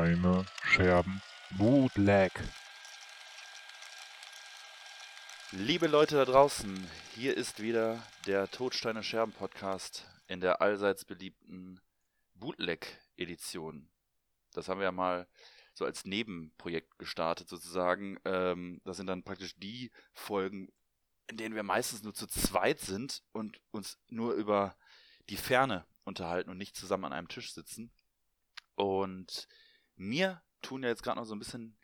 Todsteine, Scherben, Bootleg. Liebe Leute da draußen, hier ist wieder der Todsteine Scherben Podcast in der allseits beliebten Bootleg-Edition. Das haben wir ja mal so als Nebenprojekt gestartet sozusagen. Ähm, das sind dann praktisch die Folgen, in denen wir meistens nur zu zweit sind und uns nur über die Ferne unterhalten und nicht zusammen an einem Tisch sitzen. Und mir tun ja jetzt gerade noch so ein bisschen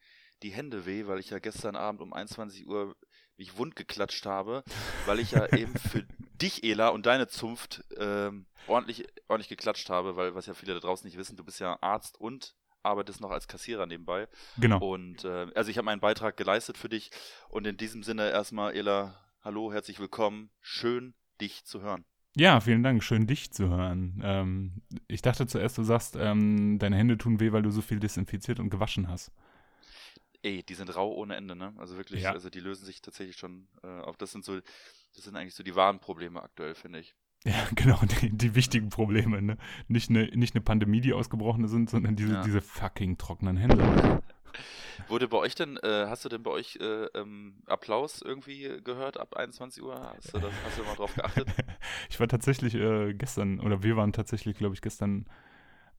die Hände weh, weil ich ja gestern Abend um 21 Uhr mich wund geklatscht habe, weil ich ja eben für dich, Ela, und deine Zunft ähm, ordentlich, ordentlich geklatscht habe, weil was ja viele da draußen nicht wissen, du bist ja Arzt und arbeitest noch als Kassierer nebenbei. Genau. Und äh, also ich habe meinen Beitrag geleistet für dich und in diesem Sinne erstmal, Ela, hallo, herzlich willkommen. Schön, dich zu hören. Ja, vielen Dank. Schön, dich zu hören. Ähm, ich dachte zuerst, du sagst, ähm, deine Hände tun weh, weil du so viel desinfiziert und gewaschen hast. Ey, die sind rau ohne Ende, ne? Also wirklich, Ja. also die lösen sich tatsächlich schon äh, auf. Das sind so, das sind eigentlich so die wahren Probleme aktuell, finde ich. Ja, genau, die, die wichtigen Probleme, ne? Nicht eine, nicht eine Pandemie, die ausgebrochen sind, sondern diese, Ja. diese fucking trockenen Hände. Wurde bei euch denn, äh, hast du denn bei euch äh, ähm, Applaus irgendwie gehört ab 21 Uhr? Hast du, das, hast du mal drauf geachtet? Ich war tatsächlich äh, gestern, oder wir waren tatsächlich, glaube ich, gestern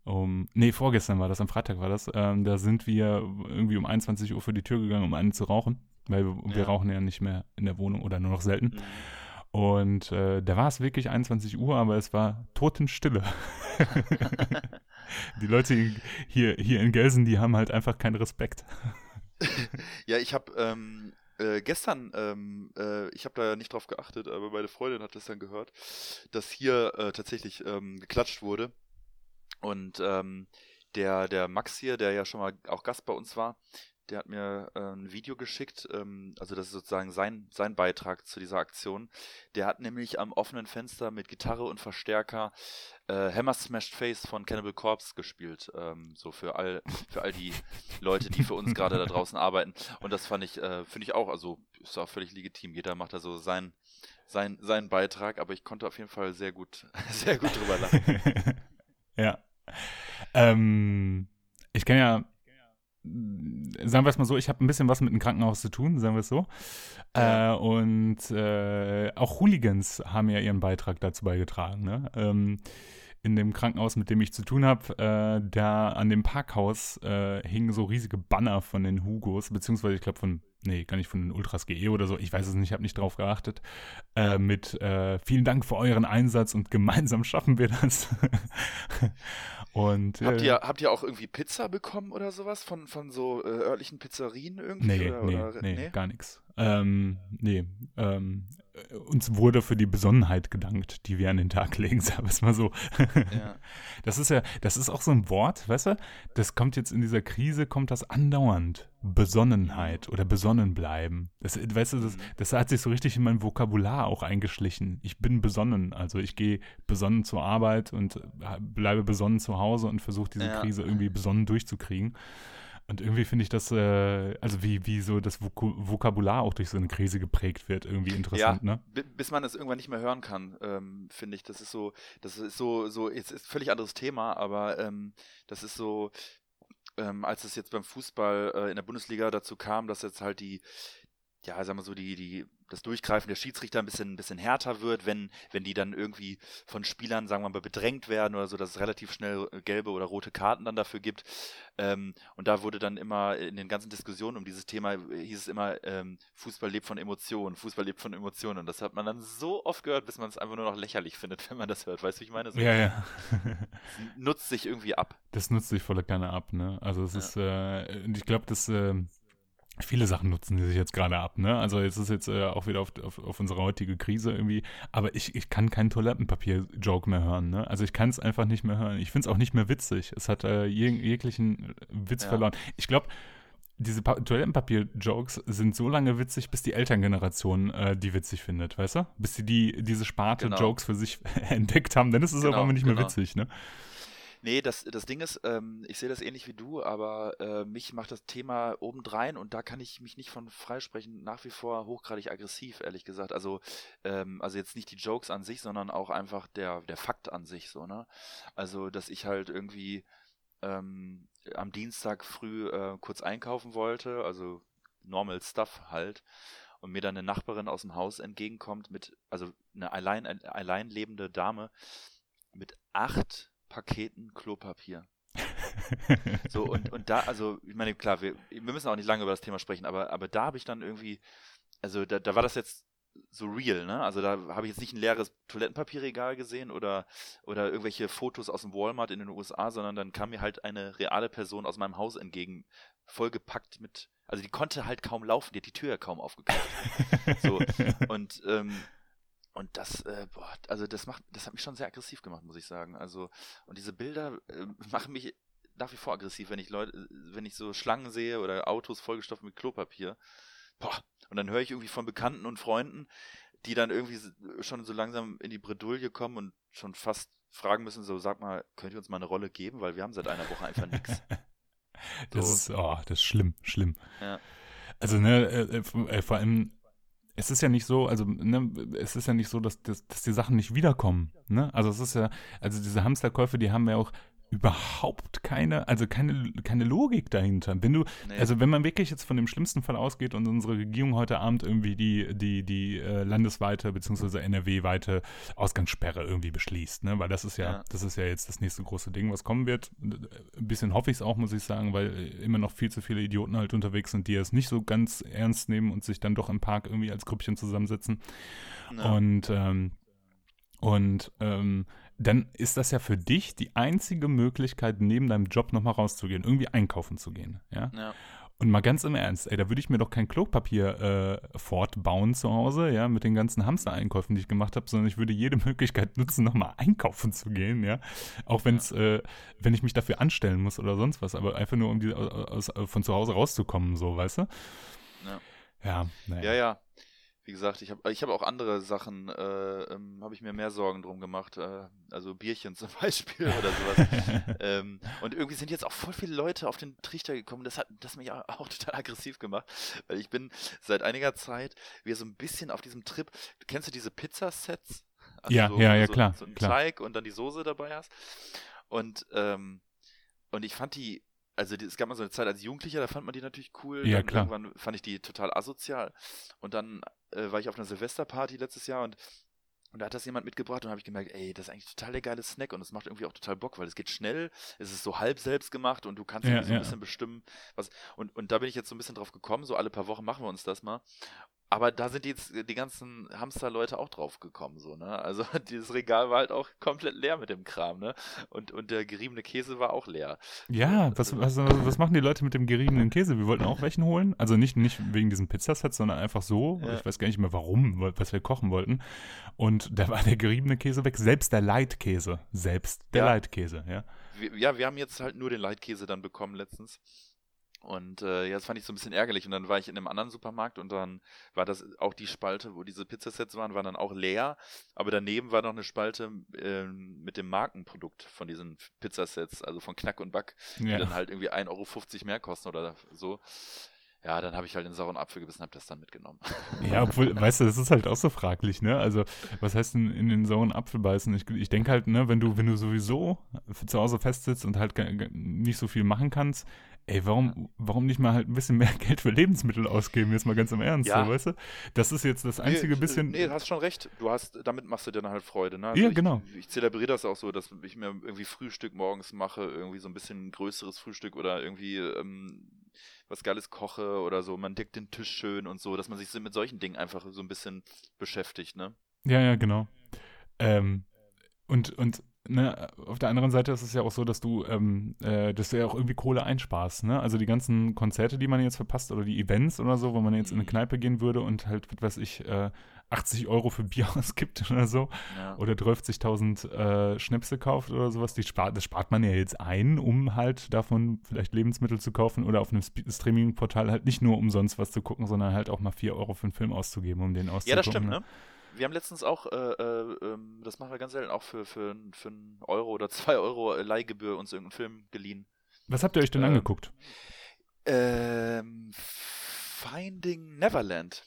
um, nee, vorgestern war das, am Freitag war das, ähm, da sind wir irgendwie um 21 Uhr vor die Tür gegangen, um eine zu rauchen, weil wir, wir Ja. rauchen ja nicht mehr in der Wohnung oder nur noch selten. Mhm. Und äh, da war es wirklich 21 Uhr, aber es war Totenstille. die Leute hier, hier in Gelsen, die haben halt einfach keinen Respekt. Ja, ich habe ähm, äh, gestern, ähm, äh, ich habe da nicht drauf geachtet, aber meine Freundin hat dann gehört, dass hier äh, tatsächlich ähm, geklatscht wurde. Und ähm, der, der Max hier, der ja schon mal auch Gast bei uns war, der hat mir äh, ein Video geschickt, ähm, also das ist sozusagen sein, sein Beitrag zu dieser Aktion. Der hat nämlich am offenen Fenster mit Gitarre und Verstärker äh, Hammer Smashed Face von Cannibal Corpse gespielt. Ähm, so für all, für all die Leute, die für uns gerade da draußen arbeiten. Und das fand ich, äh, finde ich auch, also ist auch völlig legitim. Jeder macht da so sein, sein, seinen Beitrag, aber ich konnte auf jeden Fall sehr gut, sehr gut drüber lachen. ja. Ähm, ich kann ja, sagen wir es mal so, ich habe ein bisschen was mit dem Krankenhaus zu tun, sagen wir es so. Ja. Äh, und äh, auch Hooligans haben ja ihren Beitrag dazu beigetragen. Ne? Ähm, in dem Krankenhaus, mit dem ich zu tun habe, äh, da an dem Parkhaus äh, hingen so riesige Banner von den Hugos, beziehungsweise ich glaube von, nee, gar nicht von den Ultras GE oder so, ich weiß es nicht, ich habe nicht drauf geachtet, äh, mit äh, vielen Dank für euren Einsatz und gemeinsam schaffen wir das. und Habt äh, ihr, habt ihr auch irgendwie Pizza bekommen oder sowas von, von so äh, örtlichen Pizzerien irgendwie? Nee, oder, nee, oder, nee, gar nichts. Ähm, nee, ähm, äh, uns wurde für die Besonnenheit gedankt, die wir an den Tag legen, sagen wir es mal so. Ja. Das ist ja, das ist auch so ein Wort, weißt du? Das kommt jetzt in dieser Krise, kommt das andauernd. Besonnenheit oder besonnen bleiben. Das, weißt du, das, Mhm. das hat sich so richtig in mein Vokabular auch eingeschlichen. Ich bin besonnen, also ich gehe besonnen zur Arbeit und äh, bleibe besonnen zu Hause und versuche diese Ja. Krise irgendwie besonnen durchzukriegen. Und irgendwie finde ich das, äh, also wie, wie so das Vok Vokabular auch durch so eine Krise geprägt wird, irgendwie interessant, ne? Bi- bis man es irgendwann nicht mehr hören kann, ähm, finde ich. Das ist so, das ist so, so, jetzt ist ein völlig anderes Thema, aber ähm, das ist so, ähm, als es jetzt beim Fußball äh, in der Bundesliga dazu kam, dass jetzt halt die, ja, sagen wir so, die, die, das Durchgreifen der Schiedsrichter ein bisschen, ein bisschen härter wird, wenn, wenn die dann irgendwie von Spielern, sagen wir mal, bedrängt werden oder so, dass es relativ schnell äh, gelbe oder rote Karten dann dafür gibt. Ähm, und da wurde dann immer in den ganzen Diskussionen um dieses Thema äh, hieß es immer, ähm, Fußball lebt von Emotionen, Fußball lebt von Emotionen. Und das hat man dann so oft gehört, bis man es einfach nur noch lächerlich findet, wenn man das hört. Weißt du, wie ich meine? So, Ja, ja. Nutzt sich irgendwie ab. Das nutzt sich voller Kanne ab, ne? Also es Ja. ist, äh, ich glaube, dass äh, viele Sachen nutzen die sich jetzt gerade ab, ne? Also jetzt ist jetzt äh, auch wieder auf, auf, auf unsere heutige Krise irgendwie, aber ich, ich kann keinen Toilettenpapier-Joke mehr hören, ne? Also ich kann es einfach nicht mehr hören. Ich finde es auch nicht mehr witzig. Es hat äh, jeg jeglichen Witz Ja. verloren. Ich glaube, diese Pa- Toilettenpapier-Jokes sind so lange witzig, bis die Elterngeneration äh, die witzig findet, weißt du? Bis sie die, diese Sparte Genau. Jokes für sich entdeckt haben, dann ist es auf Genau, einmal nicht mehr genau. witzig, ne? Nee, das, das Ding ist, ähm, ich sehe das ähnlich wie du, aber äh, mich macht das Thema obendrein und da kann ich mich nicht von freisprechen, nach wie vor hochgradig aggressiv, ehrlich gesagt. Also, ähm, also jetzt nicht die Jokes an sich, sondern auch einfach der, der Fakt an sich, so, ne? Also, dass ich halt irgendwie ähm, am Dienstag früh äh, kurz einkaufen wollte, also normal stuff halt, und mir dann eine Nachbarin aus dem Haus entgegenkommt mit, also eine allein, allein lebende Dame mit acht Paketen Klopapier. so, und, und da, also, ich meine, klar, wir, wir müssen auch nicht lange über das Thema sprechen, aber, aber da habe ich dann irgendwie, also da, da war das jetzt so real, ne? Also da habe ich jetzt nicht ein leeres Toilettenpapierregal gesehen oder, oder irgendwelche Fotos aus dem Walmart in den USA, sondern dann kam mir halt eine reale Person aus meinem Haus entgegen, vollgepackt mit, also die konnte halt kaum laufen, die hat die Tür ja kaum aufgeklappt. so, und, ähm, und das, äh, boah, also das macht, das hat mich schon sehr aggressiv gemacht, muss ich sagen. Also, und diese Bilder äh, machen mich nach wie vor aggressiv, wenn ich Leute, wenn ich so Schlangen sehe oder Autos vollgestopft mit Klopapier. Boah, und dann höre ich irgendwie von Bekannten und Freunden, die dann irgendwie schon so langsam in die Bredouille kommen und schon fast fragen müssen, so sag mal, könnt ihr uns mal eine Rolle geben, weil wir haben seit einer Woche einfach nichts. Das so. ist, oh, das ist schlimm, schlimm. Ja. Also, ne, äh, äh, äh, vor allem, es ist ja nicht so, also, ne, es ist ja nicht so, dass, dass, dass die Sachen nicht wiederkommen, ne? Also, es ist ja, also diese Hamsterkäufe, die haben ja auch überhaupt keine, also keine, keine Logik dahinter. Wenn du, nee. also wenn man wirklich jetzt von dem schlimmsten Fall ausgeht und unsere Regierung heute Abend irgendwie die, die, die äh, landesweite bzw. NRW-weite Ausgangssperre irgendwie beschließt, ne? Weil das ist ja, ja, das ist ja jetzt das nächste große Ding, was kommen wird. Ein bisschen hoffe ich es auch, muss ich sagen, weil immer noch viel zu viele Idioten halt unterwegs sind, die es nicht so ganz ernst nehmen und sich dann doch im Park irgendwie als Grüppchen zusammensetzen. Ja. Und ähm, und ähm, dann ist das ja für dich die einzige Möglichkeit, neben deinem Job nochmal rauszugehen, irgendwie einkaufen zu gehen. Ja. ja. Und mal ganz im Ernst, ey, da würde ich mir doch kein Klopapier äh, fortbauen zu Hause, ja, mit den ganzen Hamster-Einkäufen, die ich gemacht habe, sondern ich würde jede Möglichkeit nutzen, nochmal einkaufen zu gehen, ja. Auch wenn's, ja. äh, wenn ich mich dafür anstellen muss oder sonst was, aber einfach nur, um die, aus, von zu Hause rauszukommen, so, weißt du? Ja. Ja, naja. ja, ja. Wie gesagt, ich habe ich hab auch andere Sachen, äh, ähm, habe ich mir mehr Sorgen drum gemacht. Äh, also Bierchen zum Beispiel oder sowas. ähm, und irgendwie sind jetzt auch voll viele Leute auf den Trichter gekommen. Das hat das mich auch total aggressiv gemacht. Weil ich bin seit einiger Zeit wieder so ein bisschen auf diesem Trip. Kennst du diese Pizzasets? Also ja, so, ja, ja, so, klar. So einen klar. Teig und dann die Soße dabei hast. Und, ähm, und ich fand die also es gab mal so eine Zeit als Jugendlicher, da fand man die natürlich cool. Ja, dann klar. Irgendwann fand ich die total asozial. Und dann äh, war ich auf einer Silvesterparty letztes Jahr und und da hat das jemand mitgebracht und habe ich gemerkt, ey, das ist eigentlich total der geile Snack und es macht irgendwie auch total Bock, weil es geht schnell, es ist so halb selbst gemacht und du kannst ja, irgendwie so ein ja. bisschen bestimmen, was. Und, und da bin ich jetzt so ein bisschen drauf gekommen, so alle paar Wochen machen wir uns das mal. Aber da sind jetzt die ganzen Hamster-Leute auch drauf gekommen, so, ne? Also dieses Regal war halt auch komplett leer mit dem Kram, ne? Und, und der geriebene Käse war auch leer. Ja, was, was, was machen die Leute mit dem geriebenen Käse? Wir wollten auch welchen holen. Also nicht, nicht wegen diesem Pizzasets, sondern einfach so. Ja. Ich weiß gar nicht mehr warum, was wir kochen wollten. Und da war der geriebene Käse weg. Selbst der Leitkäse. Selbst der Ja. Leitkäse, ja. Ja, wir haben jetzt halt nur den Leitkäse dann bekommen letztens. Und äh, ja, das fand ich so ein bisschen ärgerlich. Und dann war ich in einem anderen Supermarkt und dann war das auch die Spalte, wo diese Pizzasets waren, war dann auch leer. Aber daneben war noch eine Spalte ähm, mit dem Markenprodukt von diesen Pizzasets, also von Knack und Back, die Ja. dann halt irgendwie 1,50 Euro mehr kosten oder so. Ja, dann habe ich halt den sauren Apfel gebissen und habe das dann mitgenommen. Ja, obwohl, weißt du, das ist halt auch so fraglich, ne? Also, was heißt denn in den sauren Apfel beißen? Ich, ich denke halt, ne, wenn du, wenn du sowieso zu Hause festsitzt und halt nicht so viel machen kannst, ey, warum, warum nicht mal halt ein bisschen mehr Geld für Lebensmittel ausgeben? Jetzt mal ganz im Ernst, Ja. so, weißt du? Das ist jetzt das einzige nee, bisschen. Nee, du hast schon recht. Du hast, damit machst du dir dann halt Freude, ne? Ja, ich, genau. Ich zelebriere das auch so, dass ich mir irgendwie Frühstück morgens mache, irgendwie so ein bisschen größeres Frühstück oder irgendwie ähm, was Geiles koche oder so. Man deckt den Tisch schön und so, dass man sich mit solchen Dingen einfach so ein bisschen beschäftigt, ne? Ja, ja, genau. Ähm, und, und ne, auf der anderen Seite ist es ja auch so, dass du, ähm, äh, dass du ja auch irgendwie Kohle einsparst, ne? Also die ganzen Konzerte, die man jetzt verpasst oder die Events oder so, wo man jetzt in eine Mhm. Kneipe gehen würde und halt, was weiß ich, äh, 80 Euro für Bier ausgibt oder so Ja. oder 12.000 äh, Schnäpse kauft oder sowas, die spart, das spart man ja jetzt ein, um halt davon vielleicht Lebensmittel zu kaufen oder auf einem Streaming-Portal halt nicht nur umsonst was zu gucken, sondern halt auch mal 4 Euro für einen Film auszugeben, um den auszugucken. Ja, das stimmt, ne? Wir haben letztens auch, äh, äh, ähm, das machen wir ganz selten, auch für, für, für einen Euro oder zwei Euro Leihgebühr uns irgendeinen Film geliehen. Was habt ihr euch denn Ähm, angeguckt? Ähm, Finding Neverland.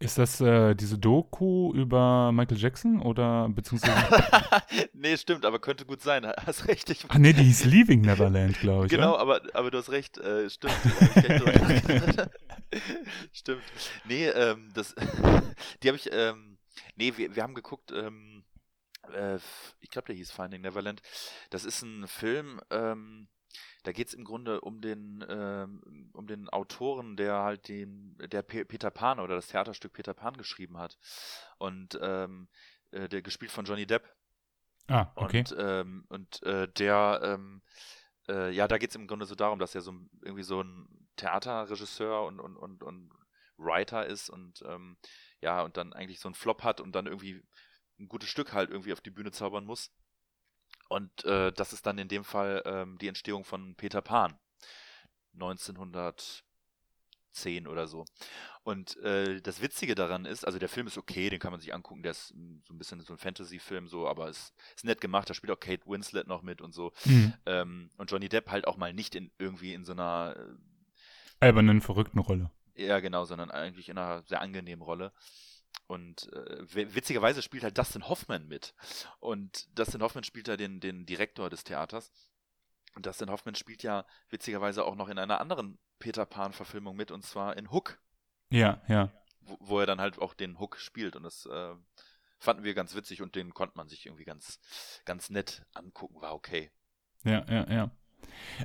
Ist das äh, diese Doku über Michael Jackson oder beziehungsweise. nee, stimmt, aber könnte gut sein. Hast recht. Ich Ach nee, die hieß Leaving Neverland, glaube ich. Genau, oder? aber, aber du hast recht. Äh, stimmt. stimmt. Nee, ähm, das. die habe ich. Ähm, nee, wir, wir haben geguckt. Ähm, äh, ich glaube, der hieß Finding Neverland. Das ist ein Film. Ähm, da geht es im Grunde um den, ähm, um den Autoren, der halt den, der Pe Peter Pan oder das Theaterstück Peter Pan geschrieben hat. Und ähm, äh, der gespielt von Johnny Depp. Ah, okay. Und, ähm, und äh, der, ähm, äh, ja, da geht es im Grunde so darum, dass er so irgendwie so ein Theaterregisseur und, und, und, und Writer ist und ähm, ja, und dann eigentlich so einen Flop hat und dann irgendwie ein gutes Stück halt irgendwie auf die Bühne zaubern muss. Und äh, das ist dann in dem Fall ähm, die Entstehung von Peter Pan. 1910 oder so. Und äh, das Witzige daran ist, also der Film ist okay, den kann man sich angucken, der ist hm, so ein bisschen so ein Fantasy-Film, so, aber es ist, ist nett gemacht, da spielt auch Kate Winslet noch mit und so. Mhm. Ähm, und Johnny Depp halt auch mal nicht in irgendwie in so einer äh, Albernen, verrückten Rolle. Ja, genau, sondern eigentlich in einer sehr angenehmen Rolle. Und äh, witzigerweise spielt halt Dustin Hoffman mit. Und Dustin Hoffman spielt da den, den Direktor des Theaters. Und Dustin Hoffman spielt ja witzigerweise auch noch in einer anderen Peter Pan-Verfilmung mit, und zwar in Hook. Ja, ja. Wo, wo er dann halt auch den Hook spielt. Und das äh, fanden wir ganz witzig und den konnte man sich irgendwie ganz, ganz nett angucken. War okay. Ja, ja, ja.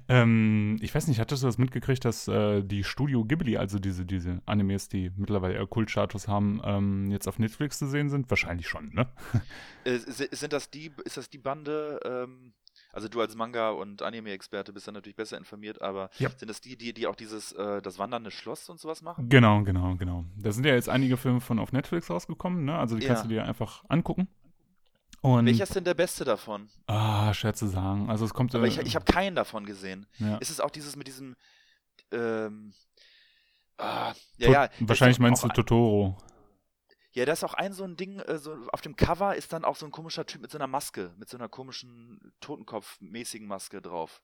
Ähm, ich weiß nicht, hattest du das mitgekriegt, dass äh, die Studio Ghibli, also diese, diese Animes, die mittlerweile eher Kultstatus haben, ähm, jetzt auf Netflix zu sehen sind? Wahrscheinlich schon, ne? Äh, sind das die, ist das die Bande, ähm, also du als Manga- und Anime-Experte bist dann natürlich besser informiert, aber Ja. sind das die, die, die auch dieses, äh, das wandernde Schloss und sowas machen? Genau, genau, genau. Da sind ja jetzt einige Filme von auf Netflix rausgekommen, ne? Also die kannst Ja. du dir einfach angucken. Und Welcher ist denn der beste davon? ah, schwer zu sagen. Also es kommt. Aber äh, ich, ich habe keinen davon gesehen. ja. Ist es auch dieses mit diesem, ähm, ah, ja, ja. Wahrscheinlich meinst du Totoro. Ja, da ist auch ein so ein Ding, äh, so auf dem Cover ist dann auch so ein komischer Typ mit so einer Maske, mit so einer komischen Totenkopf-mäßigen Maske drauf.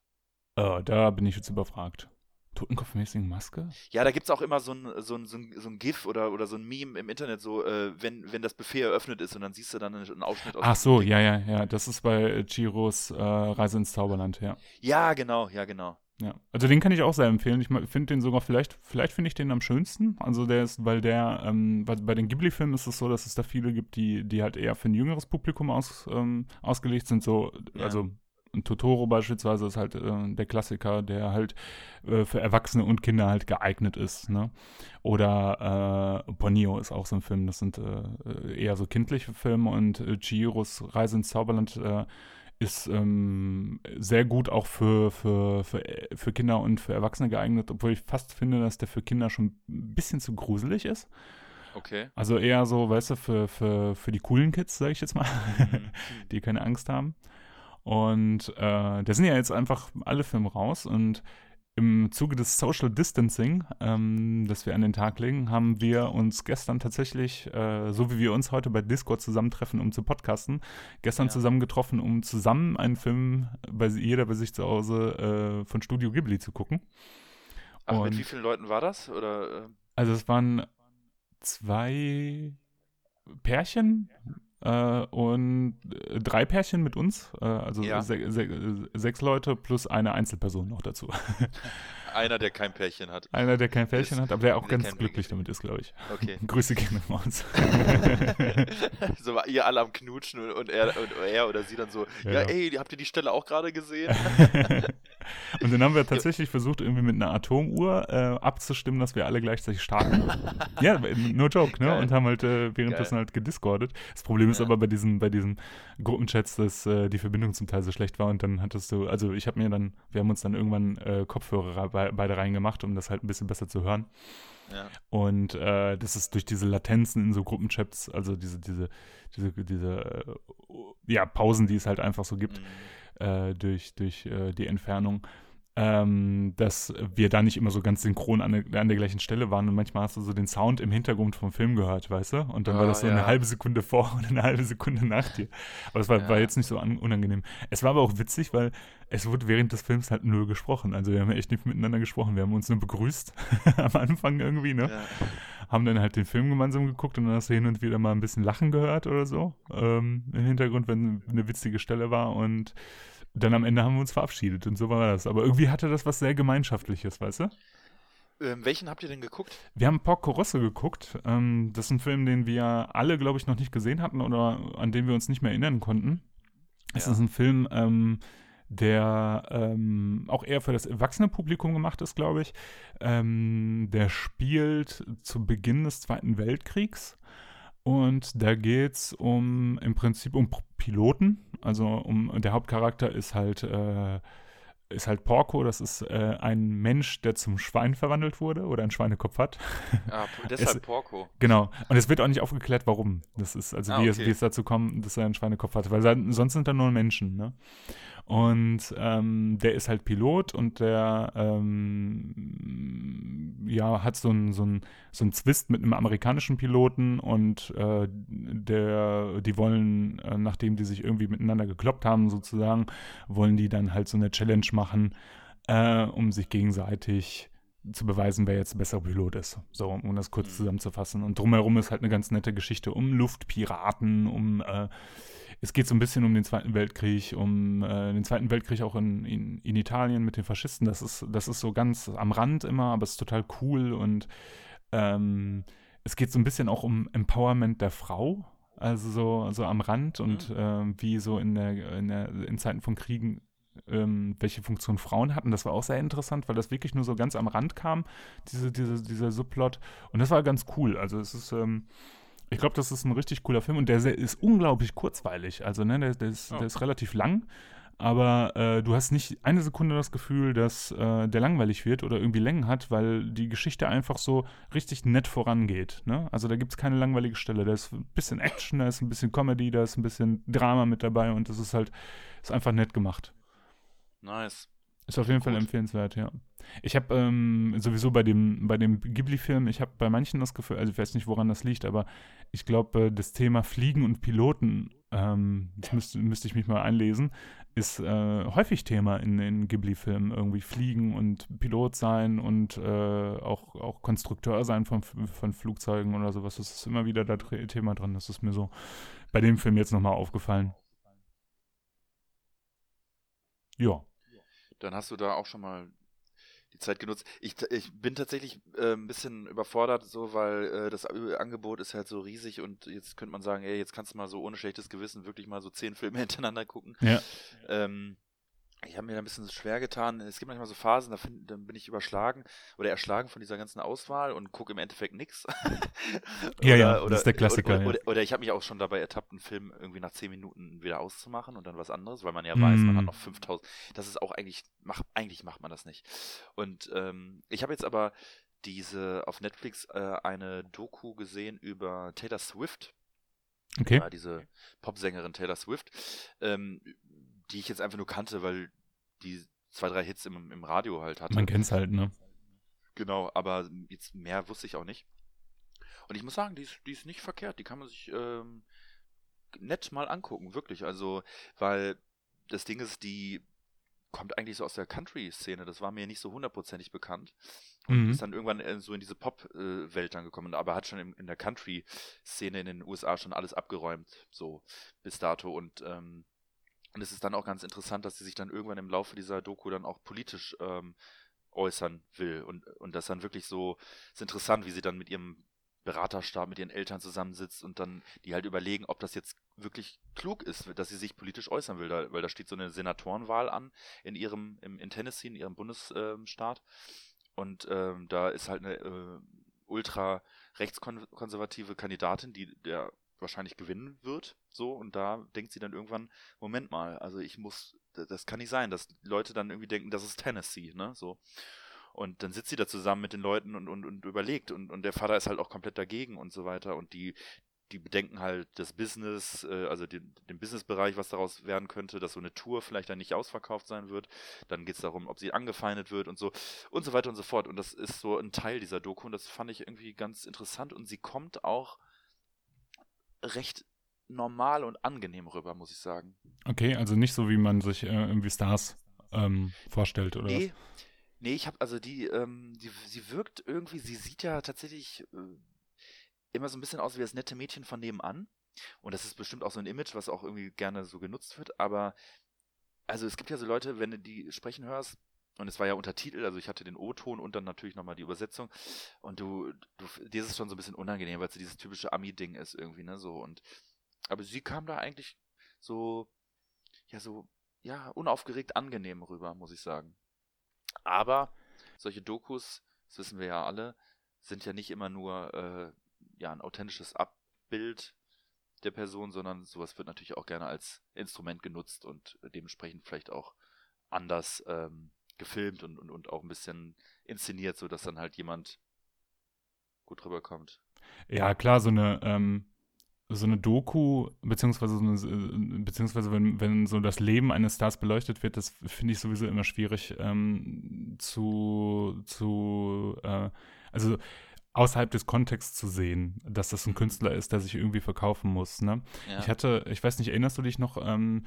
Äh, da bin ich jetzt überfragt. Totenkopfmäßigen Maske? Ja, da gibt's auch immer so ein, so ein, so ein, so ein GIF oder, oder so ein Meme im Internet, so, äh, wenn, wenn das Buffet eröffnet ist und dann siehst du dann einen, Ausschnitt aus Ach so, ja, ja, ja. Das ist bei äh, Chiros äh, Reise ins Zauberland, ja. Ja, genau, ja, genau. Ja, also den kann ich auch sehr empfehlen. Ich finde den sogar vielleicht, vielleicht finde ich den am schönsten. Also der ist, weil der, ähm, bei, bei den Ghibli-Filmen ist es so, dass es da viele gibt, die, die halt eher für ein jüngeres Publikum aus, ähm, ausgelegt sind. So, Ja. also Totoro beispielsweise ist halt äh, der Klassiker, der halt äh, für Erwachsene und Kinder halt geeignet ist. Ne? Oder äh, Ponyo ist auch so ein Film. Das sind äh, eher so kindliche Filme und äh, Chihiros Reise ins Zauberland äh, ist ähm, sehr gut auch für, für, für, für Kinder und für Erwachsene geeignet, obwohl ich fast finde, dass der für Kinder schon ein bisschen zu gruselig ist. Okay. Also eher so, weißt du, für, für, für die coolen Kids, sage ich jetzt mal, Mhm. die keine Angst haben. Und äh, da sind ja jetzt einfach alle Filme raus und im Zuge des Social Distancing, ähm, das wir an den Tag legen, haben wir uns gestern tatsächlich, äh, so wie wir uns heute bei Discord zusammentreffen, um zu podcasten, gestern Ja. zusammengetroffen, um zusammen einen Film, bei jeder bei sich zu Hause, äh, von Studio Ghibli zu gucken. Ach, Und- mit wie vielen Leuten war das? Oder, äh, Also es waren zwei Pärchen äh, und äh, drei Pärchen mit uns, äh, also Ja. se se sechs Leute plus eine Einzelperson noch dazu. einer, der kein Pärchen hat. Einer, der kein Pärchen Ist- hat, aber der auch der ganz glücklich damit ist, glaube ich. Okay. Grüße gehen raus. so war ihr alle am Knutschen und, er, und er oder sie dann so, ja, Ja. ey, habt ihr die Stelle auch gerade gesehen? und dann haben wir tatsächlich versucht, irgendwie mit einer Atomuhr äh, abzustimmen, dass wir alle gleichzeitig starten. ja, no joke, ne? Geil. Und haben halt äh, währenddessen halt gediscordet. Das Problem ist Ja. aber bei diesen, bei diesen Gruppenchats, dass äh, die Verbindung zum Teil so schlecht war und dann hattest du, also ich habe mir dann, wir haben uns dann irgendwann äh, Kopfhörer be beide reingemacht, um das halt ein bisschen besser zu hören. ja. Und äh, das ist durch diese Latenzen in so Gruppenchats, also diese, diese, diese, diese äh, ja, Pausen, die es halt einfach so gibt, Mhm. äh, durch, durch äh, die Entfernung, ähm, dass wir da nicht immer so ganz synchron an der, an der gleichen Stelle waren und manchmal hast du so den Sound im Hintergrund vom Film gehört, weißt du? Und dann war Ah, das so ja. eine halbe Sekunde vor und eine halbe Sekunde nach dir. Aber es war, Ja. war jetzt nicht so an, unangenehm. Es war aber auch witzig, weil es wurde während des Films halt null gesprochen. Also wir haben echt nicht miteinander gesprochen. Wir haben uns nur begrüßt am Anfang irgendwie, ne? Ja. haben dann halt den Film gemeinsam geguckt und dann hast du hin und wieder mal ein bisschen Lachen gehört oder so ähm, im Hintergrund, wenn eine witzige Stelle war und dann am Ende haben wir uns verabschiedet und so war das. Aber irgendwie hatte das was sehr Gemeinschaftliches, weißt du? Ähm, welchen habt ihr denn geguckt? Wir haben Porco Rosso geguckt. Ähm, das ist ein Film, den wir alle, glaube ich, noch nicht gesehen hatten oder an den wir uns nicht mehr erinnern konnten. Es ja. ist ein Film, ähm, der ähm, auch eher für das erwachsene Publikum gemacht ist, glaube ich. Ähm, der spielt zu Beginn des Zweiten Weltkriegs. Und da geht es um im Prinzip um Piloten. Also um der Hauptcharakter ist halt äh, ist halt Porco, das ist äh, ein Mensch, der zum Schwein verwandelt wurde oder einen Schweinekopf hat. Ah, deshalb es, Porco. Genau. Und es wird auch nicht aufgeklärt, warum. Das ist, also ah, wie, okay. es, wie es dazu kommt, dass er einen Schweinekopf hat. Weil sonst sind da nur Menschen, ne? Und ähm, der ist halt Pilot und der ähm, ja, hat so einen so so ein Zwist mit einem amerikanischen Piloten und äh, der, die wollen, äh, nachdem die sich irgendwie miteinander gekloppt haben, sozusagen, wollen die dann halt so eine Challenge machen, äh, um sich gegenseitig zu beweisen, wer jetzt der bessere Pilot ist. So, um das kurz mhm. zusammenzufassen. Und drumherum ist halt eine ganz nette Geschichte um Luftpiraten, um äh, es geht so ein bisschen um den Zweiten Weltkrieg, um äh, den Zweiten Weltkrieg auch in, in, in, Italien mit den Faschisten. Das ist, das ist so ganz am Rand immer, aber es ist total cool und ähm, es geht so ein bisschen auch um Empowerment der Frau, also so, so am Rand und mhm. äh, wie so in, der, in, der, in Zeiten von Kriegen ähm, welche Funktion Frauen hatten. Das war auch sehr interessant, weil das wirklich nur so ganz am Rand kam, diese, diese, dieser Subplot. Und das war ganz cool. Also es ist, ähm, ich glaube, das ist ein richtig cooler Film und der ist unglaublich kurzweilig. Also, ne, der, der, ist, oh. der ist relativ lang, aber äh, du hast nicht eine Sekunde das Gefühl, dass äh, der langweilig wird oder irgendwie Längen hat, weil die Geschichte einfach so richtig nett vorangeht. Ne? Also da gibt es keine langweilige Stelle. Da ist ein bisschen Action, da ist ein bisschen Comedy, da ist ein bisschen Drama mit dabei und das ist halt, ist einfach nett gemacht. Nice. Ist auf jeden Fall empfehlenswert, ja. Ich habe ähm, sowieso bei dem, bei dem Ghibli-Film, ich habe bei manchen das Gefühl, also ich weiß nicht, woran das liegt, aber ich glaube, äh, das Thema Fliegen und Piloten, ähm, das müsste, müsste ich mich mal einlesen, ist äh, häufig Thema in den Ghibli-Filmen. Irgendwie Fliegen und Pilot sein und äh, auch, auch Konstrukteur sein von, von Flugzeugen oder sowas. Das ist immer wieder da Thema drin. Das ist mir so bei dem Film jetzt nochmal aufgefallen. Ja. Dann hast du da auch schon mal die Zeit genutzt. Ich, ich bin tatsächlich äh, ein bisschen überfordert, so, weil äh, das Angebot ist halt so riesig und jetzt könnte man sagen, ey, jetzt kannst du mal so ohne schlechtes Gewissen wirklich mal so zehn Filme hintereinander gucken. Ja. Ähm, ich habe mir da ein bisschen schwer getan. Es gibt manchmal so Phasen, da, find, dann bin ich überschlagen oder erschlagen von dieser ganzen Auswahl und gucke im Endeffekt nichts. ja, ja, oder, das ist der Klassiker. Oder, ja. oder, oder ich habe mich auch schon dabei ertappt, einen Film irgendwie nach zehn Minuten wieder auszumachen und dann was anderes, weil man ja mm. weiß, man hat mm. noch 5000. Das ist auch eigentlich, mach, eigentlich macht man das nicht. Und ähm, ich habe jetzt aber diese auf Netflix äh, eine Doku gesehen über Taylor Swift. Okay. Ja, diese Popsängerin Taylor Swift. Ähm, die ich jetzt einfach nur kannte, weil die zwei, drei Hits im, im Radio halt hatte. Man kennt's halt, ne? Genau, aber jetzt mehr wusste ich auch nicht. Und ich muss sagen, die ist, die ist nicht verkehrt. Die kann man sich ähm, nett mal angucken, wirklich. Also, weil das Ding ist, die kommt eigentlich so aus der Country-Szene. Das war mir nicht so hundertprozentig bekannt. Und mhm. ist dann irgendwann äh, so in diese Pop-Welt dann gekommen. Aber hat schon in, in der Country-Szene in den USA schon alles abgeräumt, so bis dato. Und ähm, und es ist dann auch ganz interessant, dass sie sich dann irgendwann im Laufe dieser Doku dann auch politisch ähm, äußern will. Und, und das dann wirklich so, ist interessant, wie sie dann mit ihrem Beraterstab, mit ihren Eltern zusammensitzt und dann die halt überlegen, ob das jetzt wirklich klug ist, dass sie sich politisch äußern will, da, weil da steht so eine Senatorenwahl an in ihrem, im, in Tennessee, in ihrem Bundesstaat. und ähm, da ist halt eine äh, ultra rechtskonservative Kandidatin, die der wahrscheinlich gewinnen wird, so, und da denkt sie dann irgendwann, Moment mal, also ich muss, das kann nicht sein, dass Leute dann irgendwie denken, das ist Tennessee, ne, so. Und dann sitzt sie da zusammen mit den Leuten und, und, und überlegt und, und der Vater ist halt auch komplett dagegen und so weiter und die, die bedenken halt das Business, äh, also den, den Businessbereich, was daraus werden könnte, dass so eine Tour vielleicht dann nicht ausverkauft sein wird. Dann geht es darum, ob sie angefeindet wird und so und so weiter und so fort. Und das ist so ein Teil dieser Doku und das fand ich irgendwie ganz interessant und sie kommt auch recht normal und angenehm rüber, muss ich sagen. Okay, also nicht so, wie man sich äh, irgendwie Stars ähm, vorstellt, oder nee, was? Nee, ich habe, also die, ähm, die, sie wirkt irgendwie, sie sieht ja tatsächlich äh, immer so ein bisschen aus wie das nette Mädchen von nebenan. Und das ist bestimmt auch so ein Image, was auch irgendwie gerne so genutzt wird. Aber, also es gibt ja so Leute, wenn du die sprechen hörst, und es war ja Untertitel, also ich hatte den O-Ton und dann natürlich nochmal die Übersetzung. Und du, du, dir ist es schon so ein bisschen unangenehm, weil es dieses typische Ami-Ding ist irgendwie, ne, so. Und, aber sie kam da eigentlich so, ja, so, ja, unaufgeregt angenehm rüber, muss ich sagen. Aber solche Dokus, das wissen wir ja alle, sind ja nicht immer nur, äh, ja, ein authentisches Abbild der Person, sondern sowas wird natürlich auch gerne als Instrument genutzt und dementsprechend vielleicht auch anders ähm, gefilmt und, und, und auch ein bisschen inszeniert, sodass dann halt jemand gut rüberkommt. Ja, klar, so eine, ähm, so eine Doku, beziehungsweise, so eine, äh, beziehungsweise wenn, wenn so das Leben eines Stars beleuchtet wird, das finde ich sowieso immer schwierig ähm, zu, zu äh, also außerhalb des Kontexts zu sehen, dass das ein. Künstler ist, der sich irgendwie verkaufen muss. Ne? Ja. Ich hatte, ich weiß nicht, erinnerst du dich noch ähm,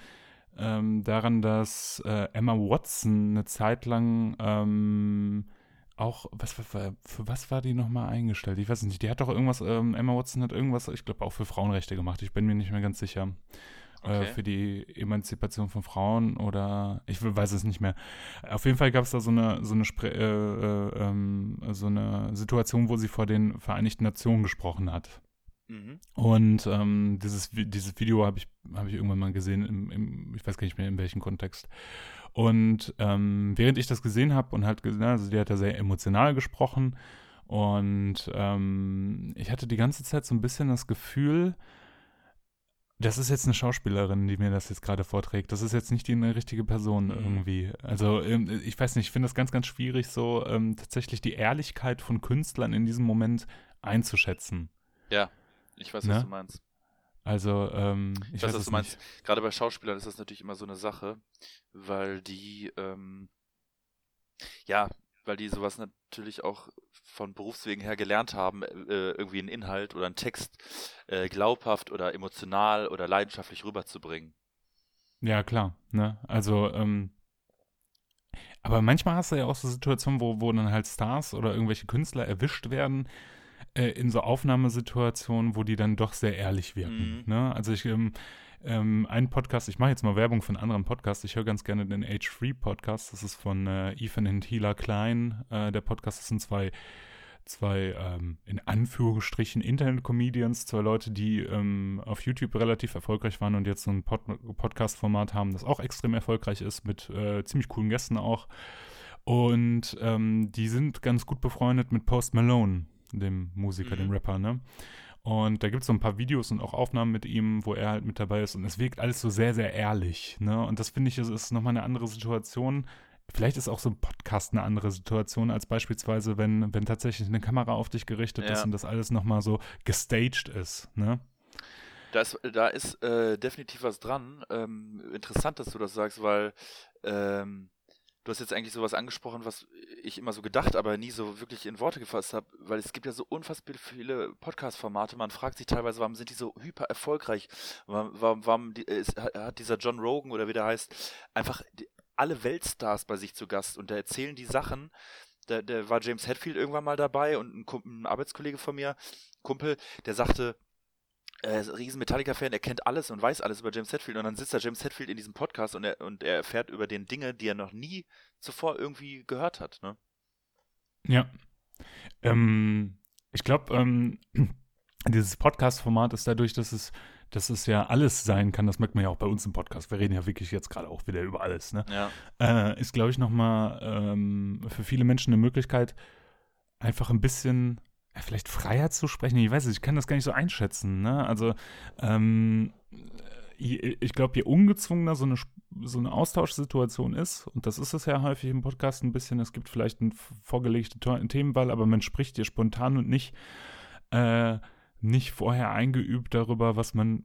ähm, daran, dass äh, Emma Watson eine Zeit lang ähm, auch, was, für, für was war die nochmal eingestellt? Ich weiß nicht, die hat doch irgendwas, ähm, Emma Watson hat irgendwas, ich glaube auch für Frauenrechte gemacht, ich bin mir nicht mehr ganz sicher. Äh, okay. Äh, für die Emanzipation von Frauen oder ich weiß es nicht mehr. Auf jeden Fall gab es da so eine, so eine, Spre äh, äh, ähm, so eine Situation, wo sie vor den Vereinigten Nationen gesprochen hat. Mhm. Und ähm, dieses, dieses Video habe ich, hab ich irgendwann mal gesehen, im, im, ich weiß gar nicht mehr in welchem Kontext. Und ähm, während ich das gesehen habe und halt, also die hat da sehr emotional gesprochen und ähm, ich hatte die ganze Zeit so ein bisschen das Gefühl, das ist jetzt eine Schauspielerin, die mir das jetzt gerade vorträgt. Das ist jetzt nicht die eine richtige Person mhm. irgendwie. Also ähm, ich weiß nicht, ich finde das ganz, ganz schwierig, so ähm, tatsächlich die Ehrlichkeit von Künstlern in diesem Moment einzuschätzen. Ja. Ich weiß, ne? was du meinst. Also, ähm, ich, ich weiß, was du meinst. Gerade bei Schauspielern ist das natürlich immer so eine Sache, weil die, ähm, ja, weil die sowas natürlich auch von Berufswegen her gelernt haben, äh, irgendwie einen Inhalt oder einen Text äh, glaubhaft oder emotional oder leidenschaftlich rüberzubringen. Ja, klar. Ne? Also, ähm, aber manchmal hast du ja auch so Situationen, wo, wo dann halt Stars oder irgendwelche Künstler erwischt werden, äh, in so Aufnahmesituationen, wo die dann doch sehr ehrlich wirken. Mhm. Ne? Also ich, ähm, ähm, ein Podcast, ich mache jetzt mal Werbung für einen anderen Podcast, ich höre ganz gerne den Age-Free-Podcast, das ist von äh, Ethan und Hila Klein. Äh, der Podcast, das sind zwei zwei ähm, in Anführungsstrichen Internet-Comedians, zwei Leute, die ähm, auf YouTube relativ erfolgreich waren und jetzt so ein Pod Podcast-Format haben, das auch extrem erfolgreich ist, mit äh, ziemlich coolen Gästen auch. Und ähm, die sind ganz gut befreundet mit Post Malone dem Musiker, mhm. dem Rapper, ne? Und da gibt es so ein paar Videos und auch Aufnahmen mit ihm, wo er halt mit dabei ist. Und es wirkt alles so sehr, sehr ehrlich. Ne? Und das finde ich, ist, ist nochmal eine andere Situation. Vielleicht ist auch so ein Podcast eine andere Situation, als beispielsweise, wenn, wenn tatsächlich eine Kamera auf dich gerichtet ja. ist und das alles nochmal so gestaged ist. Ne? Da ist, da ist äh, definitiv was dran. Ähm, interessant, dass du das sagst, weil ähm, du hast jetzt eigentlich sowas angesprochen, was ich immer so gedacht, aber nie so wirklich in Worte gefasst habe, weil es gibt ja so unfassbar viele Podcast-Formate. Man fragt sich teilweise, warum sind die so hyper erfolgreich? Warum, warum, die, ist, hat dieser John Rogan oder wie der heißt, einfach alle Weltstars bei sich zu Gast und da erzählen die Sachen. Da, da war James Hetfield irgendwann mal dabei und ein, ein Arbeitskollege von mir, Kumpel, der sagte, äh, riesen Metallica-Fan, er kennt alles und weiß alles über James Hetfield und dann sitzt da James Hetfield in diesem Podcast und er, und er erfährt über den Dinge, die er noch nie zuvor irgendwie gehört hat, ne? Ja. Ähm, ich glaube, ähm, dieses Podcast-Format ist dadurch, dass es, dass es ja alles sein kann, das merkt man ja auch bei uns im Podcast. Wir reden ja wirklich jetzt gerade auch wieder über alles, ne? Ja. Äh, ist, glaube ich, nochmal ähm, für viele Menschen eine Möglichkeit, einfach ein bisschen vielleicht Freiheit zu sprechen, ich weiß nicht, ich kann das gar nicht so einschätzen. Ne? Also ähm, ich glaube, je ungezwungener so eine, so eine Austauschsituation ist, und das ist es ja häufig im Podcast ein bisschen, es gibt vielleicht einen vorgelegten Themenwahl, aber man spricht dir spontan und nicht, äh, nicht vorher eingeübt darüber, was man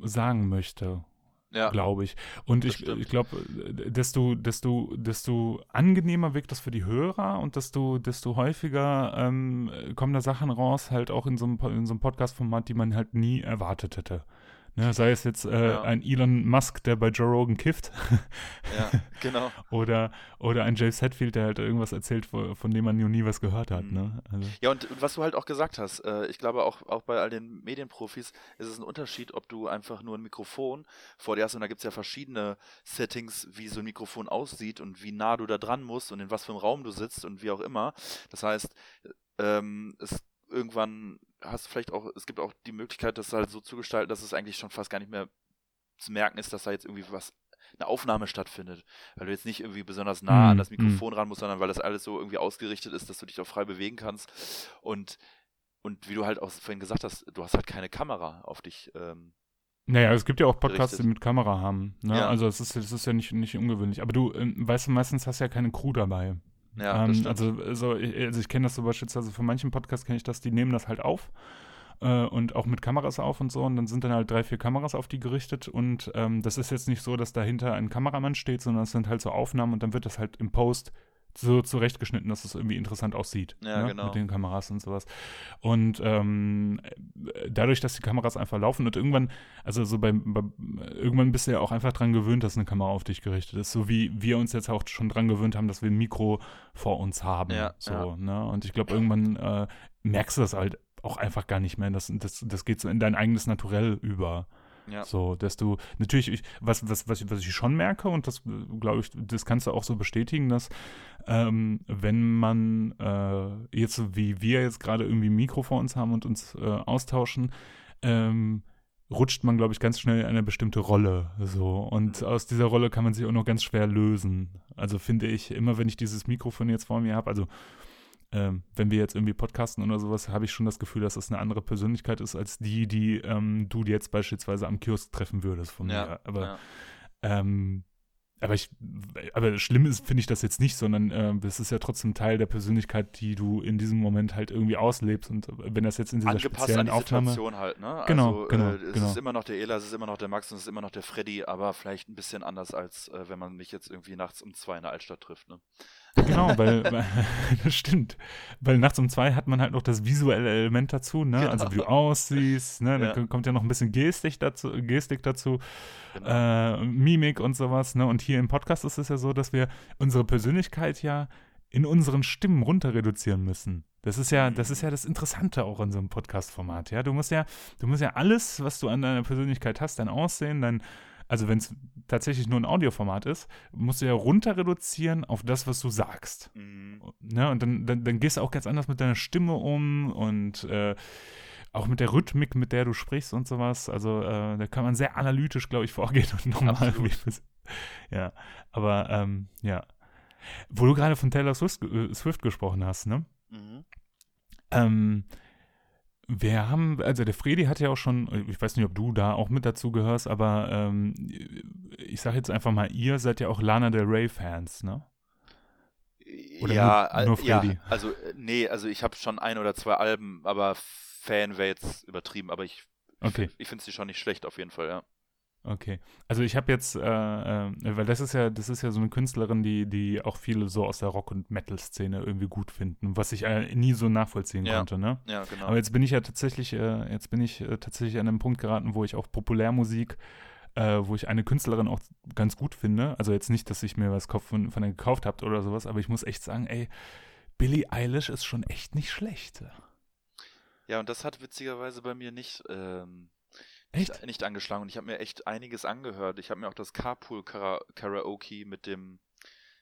sagen möchte ja, glaube ich. Und ich, ich glaube, desto, desto, desto angenehmer wirkt das für die Hörer und desto, desto häufiger ähm, kommen da Sachen raus, halt auch in so einem, in so einem Podcast-Format, die man halt nie erwartet hätte. Ne, sei es jetzt äh, ja. ein Elon Musk, der bei Joe Rogan kifft. ja, genau. oder, oder ein James Hetfield, der halt irgendwas erzählt, von, von dem man noch nie was gehört hat. Mhm. Ne? Also. Ja, und, und, was du halt auch gesagt hast, äh, ich glaube auch, auch bei all den Medienprofis ist es ein Unterschied, ob du einfach nur ein Mikrofon vor dir hast und da gibt es ja verschiedene Settings, wie so ein Mikrofon aussieht und wie nah du da dran musst und in was für einem Raum du sitzt und wie auch immer. Das heißt, ähm, es irgendwann hast du vielleicht auch, es gibt auch die Möglichkeit, das halt so zu gestalten, dass es eigentlich schon fast gar nicht mehr zu merken ist, dass da jetzt irgendwie was, eine Aufnahme stattfindet. Weil du jetzt nicht irgendwie besonders nah an das Mikrofon mm. ran musst, sondern weil das alles so irgendwie ausgerichtet ist, dass du dich auch frei bewegen kannst. Und, und wie du halt auch vorhin gesagt hast, du hast halt keine Kamera auf dich. Ähm, naja, es gibt ja auch Podcasts, gerichtet. die mit Kamera haben. Ne? Ja. Also es ist, es ist ja nicht, nicht ungewöhnlich. Aber du, ähm, weißt du, meistens hast du ja keine Crew dabei. Ja, ähm, also, also, also ich kenne das so beispielsweise von manchen Podcasts kenne ich das, die nehmen das halt auf äh, und auch mit Kameras auf und so und dann sind dann halt drei, vier Kameras auf die gerichtet und ähm, das ist jetzt nicht so, dass dahinter ein Kameramann steht, sondern es sind halt so Aufnahmen und dann wird das halt im Post so zurechtgeschnitten, dass es irgendwie interessant aussieht. Ja, ne? genau. Mit den Kameras und sowas. Und ähm, dadurch, dass die Kameras einfach laufen und irgendwann, also so beim, beim, irgendwann bist du ja auch einfach dran gewöhnt, dass eine Kamera auf dich gerichtet ist. So wie wir uns jetzt auch schon dran gewöhnt haben, dass wir ein Mikro vor uns haben. Ja, so, ja. Ne? Und ich glaube, irgendwann äh, merkst du das halt auch einfach gar nicht mehr. Das, das, das geht so in dein eigenes Naturell über. Ja. So, dass du, natürlich, ich, was, was, was, was ich schon merke, und das glaube ich, das kannst du auch so bestätigen, dass ähm, wenn man äh, jetzt, wie wir jetzt gerade irgendwie ein Mikro vor uns haben und uns äh, austauschen, ähm, rutscht man, glaube ich, ganz schnell in eine bestimmte Rolle. So. Und aus dieser Rolle kann man sich auch noch ganz schwer lösen. Also finde ich, immer wenn ich dieses Mikrofon jetzt vor mir habe, also ähm, wenn wir jetzt irgendwie podcasten oder sowas, habe ich schon das Gefühl, dass das eine andere Persönlichkeit ist als die, die ähm, du jetzt beispielsweise am Kiosk treffen würdest von ja, mir. Aber, ja. ähm, aber ich, aber schlimm ist, finde ich das jetzt nicht, sondern äh, das ist ja trotzdem Teil der Persönlichkeit, die du in diesem Moment halt irgendwie auslebst. Und wenn das jetzt in dieser Angepasst speziellen an die Aufnahme, Situation halt, ne? Genau, also, genau, äh, es genau. ist immer noch der Ela, es ist immer noch der Max und es ist immer noch der Freddy, aber vielleicht ein bisschen anders, als äh, wenn man mich jetzt irgendwie nachts um zwei in der Altstadt trifft, ne? Genau, weil, weil das stimmt. Weil nachts um zwei hat man halt noch das visuelle Element dazu, ne? Genau. Also wie du aussiehst, ne? Ja. Dann kommt ja noch ein bisschen Gestik dazu, Gestik dazu Genau. äh, Mimik und sowas, ne? Und hier im Podcast ist es ja so, dass wir unsere Persönlichkeit ja in unseren Stimmen runter reduzieren müssen. Das ist ja, das ist ja das Interessante auch in so einem Podcast-Format, ja. Du musst ja, du musst ja alles, was du an deiner Persönlichkeit hast, dein Aussehen, dein, also wenn es tatsächlich nur ein Audioformat ist, musst du ja runter reduzieren auf das, was du sagst. Mhm. Ne? Und dann, dann, dann gehst du auch ganz anders mit deiner Stimme um und äh, auch mit der Rhythmik, mit der du sprichst und sowas. Also äh, da kann man sehr analytisch, glaube ich, vorgehen und nochmal. Ja, aber ähm, ja. Wo du gerade von Taylor Swift, äh, Swift gesprochen hast, ne? Mhm. Ähm, wir haben, also der Fredi hat ja auch schon, ich weiß nicht, ob du da auch mit dazu gehörst, aber ähm, ich sage jetzt einfach mal, ihr seid ja auch Lana Del Rey Fans, ne? Oder ja, nur, nur äh, ja, Freddy? also äh, nee, also ich habe schon ein oder zwei Alben, aber Fan wäre jetzt übertrieben, aber ich, Okay. ich finde sie schon nicht schlecht auf jeden Fall, ja. Okay. Also ich habe jetzt, äh, äh, weil das ist ja, das ist ja so eine Künstlerin, die, die auch viele so aus der Rock- und Metal-Szene irgendwie gut finden, was ich äh, nie so nachvollziehen Ja. konnte, ne? Ja, genau. Aber jetzt bin ich ja tatsächlich, äh, jetzt bin ich äh, tatsächlich an einem Punkt geraten, wo ich auch Populärmusik, äh, wo ich eine Künstlerin auch ganz gut finde. Also jetzt nicht, dass ich mir was von, von der gekauft habe oder sowas, aber ich muss echt sagen, ey, Billie Eilish ist schon echt nicht schlecht. ja, und das hat witzigerweise bei mir nicht, ähm, Echt? nicht, angeschlagen und ich habe mir echt einiges angehört. Ich habe mir auch das Carpool Kara Karaoke mit dem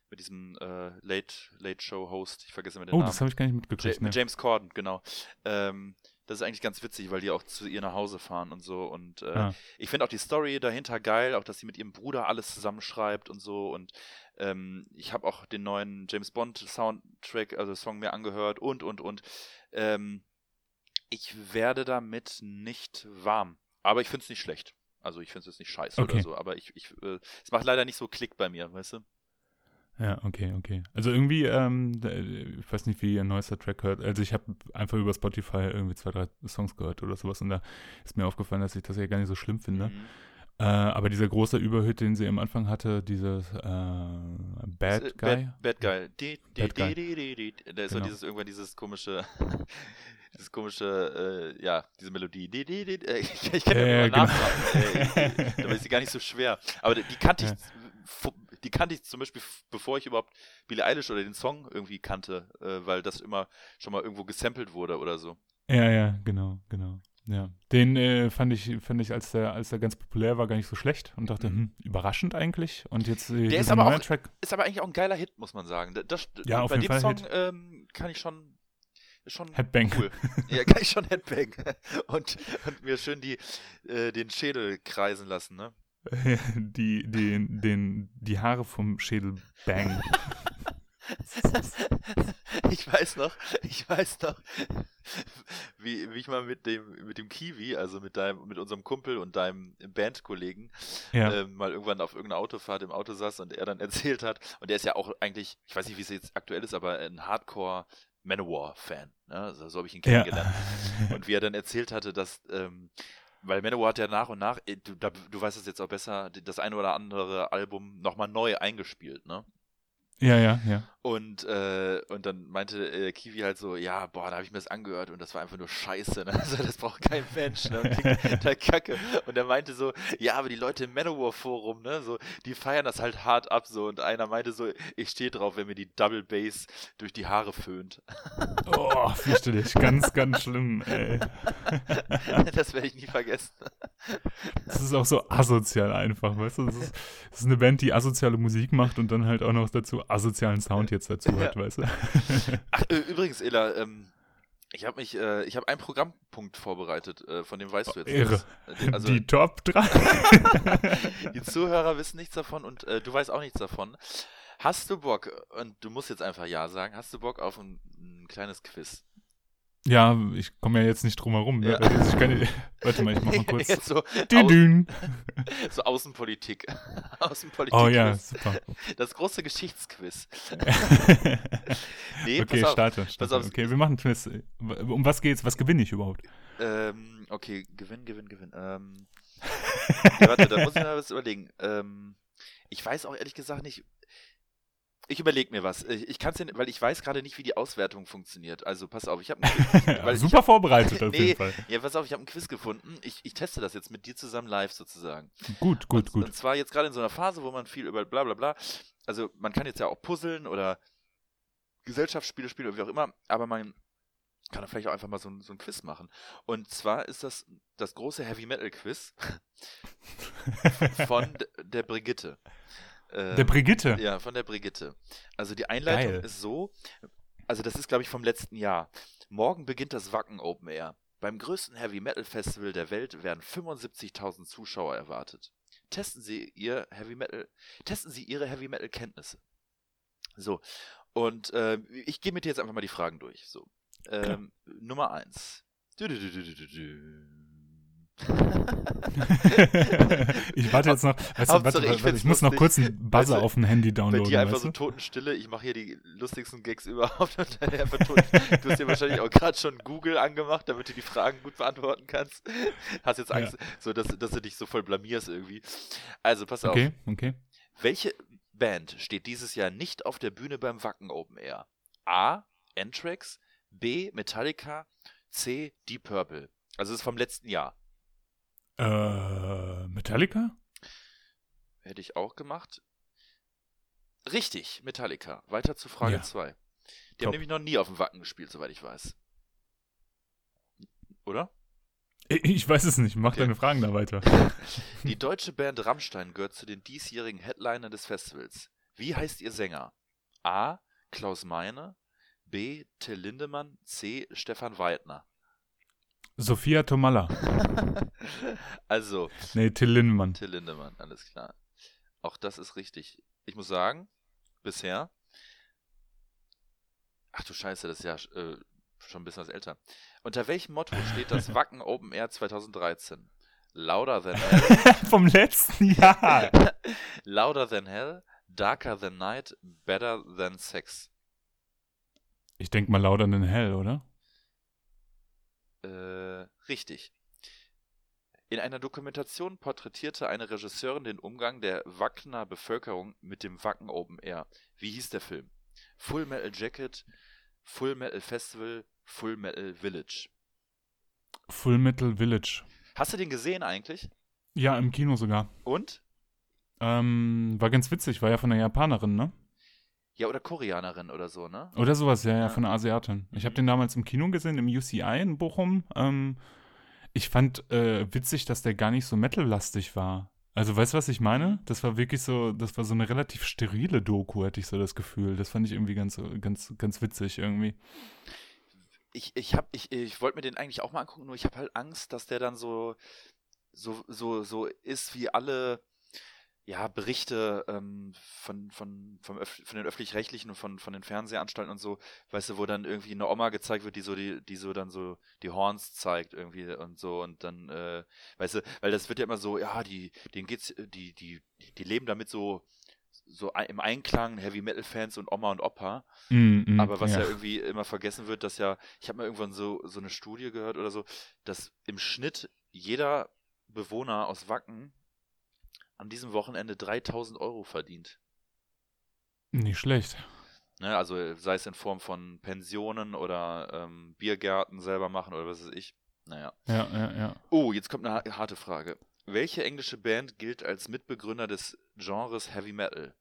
mit diesem äh, Late Late Show Host, ich vergesse immer den Oh, Namen. das habe ich gar nicht Ja, mitgekriegt. mit Ne? James Corden, genau. Ähm, das ist eigentlich ganz witzig, weil die auch zu ihr nach Hause fahren und so. Und äh, Ja. ich finde auch die Story dahinter geil, auch dass sie mit ihrem Bruder alles zusammenschreibt und so. Und ähm, ich habe auch den neuen James Bond Soundtrack, also Song mir angehört und und und. Ähm, ich werde damit nicht warm. Aber ich finde es nicht schlecht. Also ich finde es jetzt nicht scheiße Okay. oder so. Aber ich, ich äh, es macht leider nicht so Klick bei mir, weißt du? Ja, okay, okay. Also irgendwie, ähm, da- ich weiß nicht, wie ihr neuester Track hört. Also ich habe einfach über Spotify irgendwie zwei, drei Songs gehört oder sowas und da ist mir aufgefallen, dass ich das ja gar nicht so schlimm finde. Mhm. Äh, aber dieser große Überhit, den sie am Anfang hatte, dieses äh, Bad Guy. Bad, Bad Guy. Die, die, Bad Guy. die. Da ist so Genau. dieses, irgendwann dieses komische, dieses komische, äh, ja, diese Melodie. Die, die, die, äh, ich, ich kann Ja, ja, genau. dabei ist sie gar nicht so schwer. Aber die kannte ich, Ja. die kannte ich zum Beispiel, bevor ich überhaupt Billie Eilish oder den Song irgendwie kannte, äh, weil das immer schon mal irgendwo gesampelt wurde oder so. Ja, ja, genau, genau. Ja. Den äh, fand ich, fand ich, als der, als der ganz populär war, gar nicht so schlecht und dachte, hm, überraschend eigentlich. Und jetzt äh, Der ist aber auch- Track. Ist aber eigentlich auch ein geiler Hit, muss man sagen. Das, Ja, auf bei jeden dem Fall Song ähm, kann ich schon, schon Headbang. cool. ja, kann ich schon Headbang. Und, und mir schön die, äh, den Schädel kreisen lassen, ne? die, die, den, die Haare vom Schädel bang. Ich weiß noch, ich weiß noch, wie, wie ich mal mit dem, mit dem Kiwi, also mit deinem, mit unserem Kumpel und deinem Bandkollegen, Ja. ähm, mal irgendwann auf irgendeiner Autofahrt im Auto saß und er dann erzählt hat, und der ist ja auch eigentlich, ich weiß nicht, wie es jetzt aktuell ist, aber ein Hardcore Manowar-Fan. Ne? Also, so habe ich ihn ja. kennengelernt. Und wie er dann erzählt hatte, dass, ähm, weil Manowar hat ja nach und nach, äh, du, du weißt es jetzt auch besser, das eine oder andere Album nochmal neu eingespielt, ne? Ja, ja, ja. Und, äh, und dann meinte äh, Kiwi halt so, ja, boah, da habe ich mir das angehört und das war einfach nur scheiße, ne? Also das braucht kein Mensch, ne? Und total kacke. Und er meinte so, ja, aber die Leute im Manowar-Forum, ne, so, die feiern das halt hart ab so. Und einer meinte so, ich stehe drauf, wenn mir die Double Bass durch die Haare föhnt. Oh, fürchterlich. Ganz, ganz schlimm, ey. das werde ich nie vergessen. Das ist auch so asozial einfach, weißt du? Das ist, das ist eine Band, die asoziale Musik macht und dann halt auch noch dazu asozialen Sound jetzt dazu hat, Ja. weißt du? Ach, äh, übrigens, Ela, ähm, ich habe mich, äh, ich habe einen Programmpunkt vorbereitet, äh, von dem weißt du jetzt Irre. nichts. Äh, Also, die Top 3. Die Zuhörer wissen nichts davon und äh, du weißt auch nichts davon. Hast du Bock, und du musst jetzt einfach Ja sagen, hast du Bock auf ein, ein kleines Quiz? Ja, ich komme ja jetzt nicht drum herum. Ne? Ja. Also kann, warte mal, ich mach mal kurz. Jetzt so, au, Dün. so Außenpolitik. Außenpolitik. Oh ja, super. Das große Geschichtsquiz. Nee, okay, auf. starte. starte. auf. Okay, wir machen Quiz. Um was geht's? Was gewinne ich überhaupt? Ähm, okay, Gewinn, Gewinn, Gewinn. Ähm, ja, warte, da muss ich mal was überlegen. Ähm, ich weiß auch ehrlich gesagt nicht. Ich überlege mir was. Ich, ich kann es ja, weil ich weiß gerade nicht, wie die Auswertung funktioniert. Also pass auf, ich habe weil ich Super vorbereitet auf Nee. jeden Fall. Ja, pass auf, ich habe einen Quiz gefunden. Ich, ich teste das jetzt mit dir zusammen live sozusagen. Gut, gut, und, gut. Und zwar jetzt gerade in so einer Phase, wo man viel über bla bla bla. Also man kann jetzt ja auch puzzeln oder Gesellschaftsspiele spielen oder wie auch immer, aber man kann dann vielleicht auch einfach mal so so ein Quiz machen. Und zwar ist das das große Heavy Metal Quiz von der Brigitte. Der Ähm, Brigitte. ja, von der Brigitte. Also die Einleitung Geil. ist so, also das ist glaube ich vom letzten Jahr. Morgen beginnt das Wacken Open Air. Beim größten Heavy Metal Festival der Welt werden 75.000 Zuschauer erwartet. Testen Sie ihr Heavy Metal, testen Sie Ihre Heavy Metal Kenntnisse. So und äh, ich gehe mit dir jetzt einfach mal die Fragen durch. So ähm, Nummer eins. Du, du, du. ich warte jetzt noch. Weißt du, warte, ich warte, ich muss noch kurz einen Buzzer Weißt du, auf dem Handy Bei downloaden. dir einfach weißt so du? Totenstille. Ich mache hier die lustigsten Gags überhaupt. Und dann einfach tot. Du hast dir wahrscheinlich auch gerade schon Google angemacht, damit du die Fragen gut beantworten kannst. Hast jetzt Angst, so dass, dass du dich so voll blamierst irgendwie. Also pass auf. Okay, okay. Welche Band steht dieses Jahr nicht auf der Bühne beim Wacken Open Air? A. Anthrax, B. Metallica, C. Deep Purple. Also das ist vom letzten Jahr. Äh, Metallica? Hätte ich auch gemacht. Richtig, Metallica. Weiter zu Frage Ja. 2. Die Top. haben nämlich noch nie auf dem Wacken gespielt, soweit ich weiß. Oder? Ich, ich weiß es nicht. Mach Okay. deine Fragen da weiter. Die deutsche Band Rammstein gehört zu den diesjährigen Headlinern des Festivals. Wie heißt ihr Sänger? A. Klaus Meine, B. Till Lindemann, C. Stefan Weidner. Sophia Tomalla. also, Nee, Till Lindemann. Till Lindemann, alles klar. Auch das ist richtig. Ich muss sagen, bisher. Ach du Scheiße, das ist ja äh, schon ein bisschen was älter. Unter welchem Motto steht das Wacken Open Air 2013? Louder than hell, Vom letzten Jahr. louder than hell, darker than night, better than sex. Ich denk mal lauter in Hell, oder? Äh, richtig. In einer Dokumentation porträtierte eine Regisseurin den Umgang der Wackener Bevölkerung mit dem Wacken Open Air. Wie hieß der Film? Full Metal Jacket, Full Metal Festival, Full Metal Village. Full Metal Village. Hast du den gesehen eigentlich? Ja, im Kino sogar. Und? Ähm, war ganz witzig, war ja von einer Japanerin, ne? Ja, oder Koreanerin oder so, ne? Oder sowas, ja, ja, Ja. von einer Asiatin. Ich habe Mhm. den damals im Kino gesehen, im UCI in Bochum. Ähm, ich fand äh, witzig, dass der gar nicht so metal-lastig war. Also, weißt du, was ich meine? Das war wirklich so, das war so eine relativ sterile Doku, hatte ich so das Gefühl. Das fand ich irgendwie ganz, ganz, ganz witzig irgendwie. Ich, ich, hab- ich, ich wollte mir den eigentlich auch mal angucken, nur ich habe halt Angst, dass der dann so, so, so, so ist wie alle ja, Berichte ähm, von, von, vom von den öffentlich-rechtlichen und von, von den Fernsehanstalten und so, weißt du, wo dann irgendwie eine Oma gezeigt wird, die so die, die so dann so die Horns zeigt irgendwie und so und dann, äh, weißt du, weil das wird ja immer so, ja, die, denen geht's, die, die, die leben damit so, so im Einklang, Heavy Metal Fans und Oma und Opa. Mm, mm, Aber was ja. irgendwie immer vergessen wird, dass ja, ich habe mal irgendwann so, so eine Studie gehört oder so, dass im Schnitt jeder Bewohner aus Wacken an diesem Wochenende 3000 Euro verdient. Nicht schlecht. Ne, also sei es in Form von Pensionen oder ähm, Biergärten selber machen oder was weiß ich. Naja. Ja, ja, ja. Oh, jetzt kommt eine ha- harte Frage. Welche englische Band gilt als Mitbegründer des Genres Heavy Metal?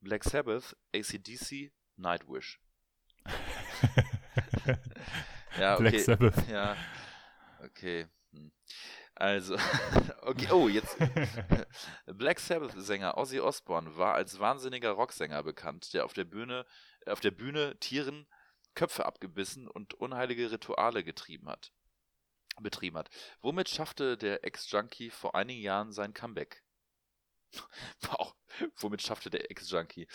Black Sabbath, ACDC, Nightwish. Ja, okay. Black Sabbath. Ja, okay. Hm. Also, okay, oh, jetzt. Black Sabbath-Sänger Ozzy Osbourne war als wahnsinniger Rocksänger bekannt, der auf der Bühne, äh, auf der Bühne Tieren Köpfe abgebissen und unheilige Rituale getrieben hat. Betrieben hat. Womit schaffte der Ex-Junkie vor einigen Jahren sein Comeback? Wow, womit schaffte der Ex-Junkie?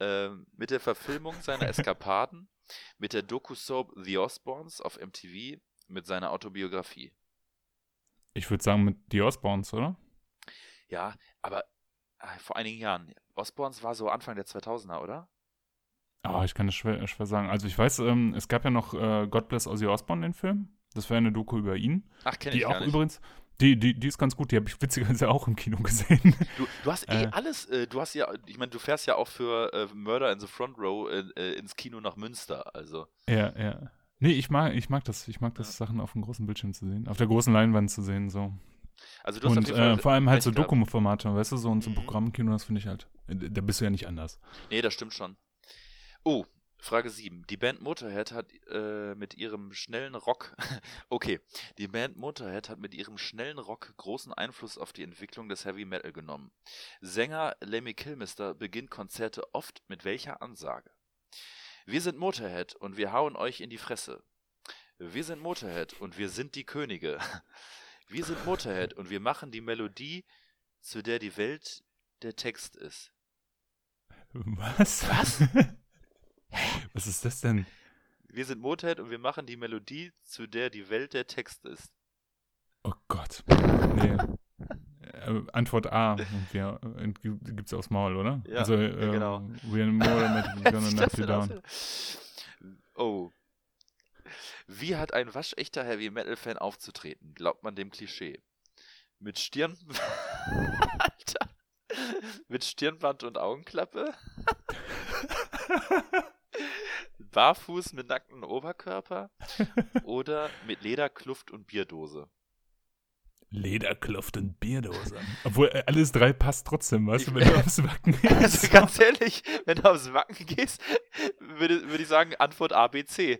Ähm, mit der Verfilmung seiner Eskapaden, mit der Doku-Soap The Osbournes auf MTV, mit seiner Autobiografie. Ich würde sagen mit The Osbournes, oder? Ja, aber äh, vor einigen Jahren. Osbournes war so Anfang der 2000er, oder? Ah, ich kann das schwer, schwer sagen. Also ich weiß, ähm, es gab ja noch äh, God Bless Ozzy Osbourne, den Film. Das wäre eine Doku über ihn. Ach, kenne Die ich auch gar nicht. übrigens, die, die, die ist ganz gut, die habe ich witzigerweise auch im Kino gesehen. Du, du hast eh Äh. alles, äh, du hast ja, ich meine, du fährst ja auch für äh, Murder in the Front Row äh, äh, ins Kino nach Münster, also. ja, ja. Nee, ich mag, ich mag das. Ich mag das, Sachen auf dem großen Bildschirm zu sehen. Auf der großen Leinwand zu sehen, so. Also du hast Und äh, vor allem halt so. Dokumentarformate, weißt du, so und so Mhm. Programmkino, das finde ich halt. äh, Da bist du ja nicht anders. Nee, das stimmt schon. Oh, Frage 7. Die Band Motorhead hat äh, mit ihrem schnellen Rock. okay, die Band Motorhead hat mit ihrem schnellen Rock großen Einfluss auf die Entwicklung des Heavy Metal genommen. Sänger Lemmy Kilmister beginnt Konzerte oft mit welcher Ansage? Wir sind Motorhead und wir hauen euch in die Fresse. Wir sind Motorhead und wir sind die Könige. Wir sind Motorhead und wir machen die Melodie, zu der die Welt der Text ist. Was? Was? Was ist das denn? Wir sind Motorhead und wir machen die Melodie, zu der die Welt der Text ist. Oh Gott. Nee. Äh, Antwort A. Und wir, äh, gibt's aufs Maul, oder? Ja, also, ja, äh, genau. We're more we're gonna knock you down. Oh. Wie hat ein waschechter Heavy Metal Fan aufzutreten? Glaubt man dem Klischee? Mit Stirn. Alter. Mit Stirnband und Augenklappe? Barfuß mit nacktem Oberkörper? Oder mit Lederkluft und Bierdose? Lederkluft und Bierdose. Obwohl äh, alles drei passt trotzdem, weißt du, wenn du aufs Wacken Also gehst. ganz ehrlich, wenn du aufs Wacken gehst, würde, würde ich sagen, Antwort A, B, C.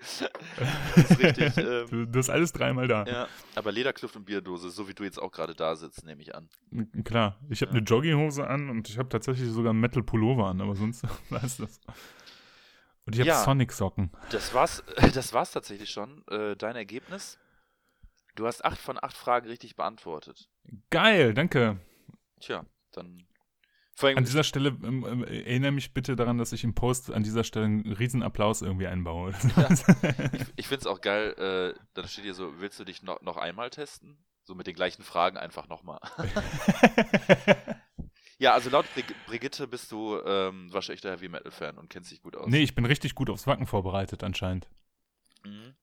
Das ist richtig. Ähm, Du, du hast alles dreimal da. ja, aber Lederkluft und Bierdose, so wie du jetzt auch gerade da sitzt, nehme ich an. N- Klar, ich habe Ja. eine Jogginghose an und ich habe tatsächlich sogar einen Metal-Pullover an, aber sonst war es das. Und ich habe Ja. Sonic-Socken. Das war's, das war's tatsächlich schon. Äh, dein Ergebnis? Du hast acht von acht Fragen richtig beantwortet. Geil, danke. Tja, dann. An dieser Stelle ähm, ähm, erinnere mich bitte daran, dass ich im Post an dieser Stelle einen riesen Applaus irgendwie einbaue. ich ich finde es auch geil, äh, dann steht hier so, willst du dich noch, noch einmal testen? So mit den gleichen Fragen einfach nochmal. Ja, also laut Brig Brigitte bist du ähm, waschechter Heavy Metal Fan und kennst dich gut aus. nee, ich bin richtig gut aufs Wacken vorbereitet anscheinend. Mhm.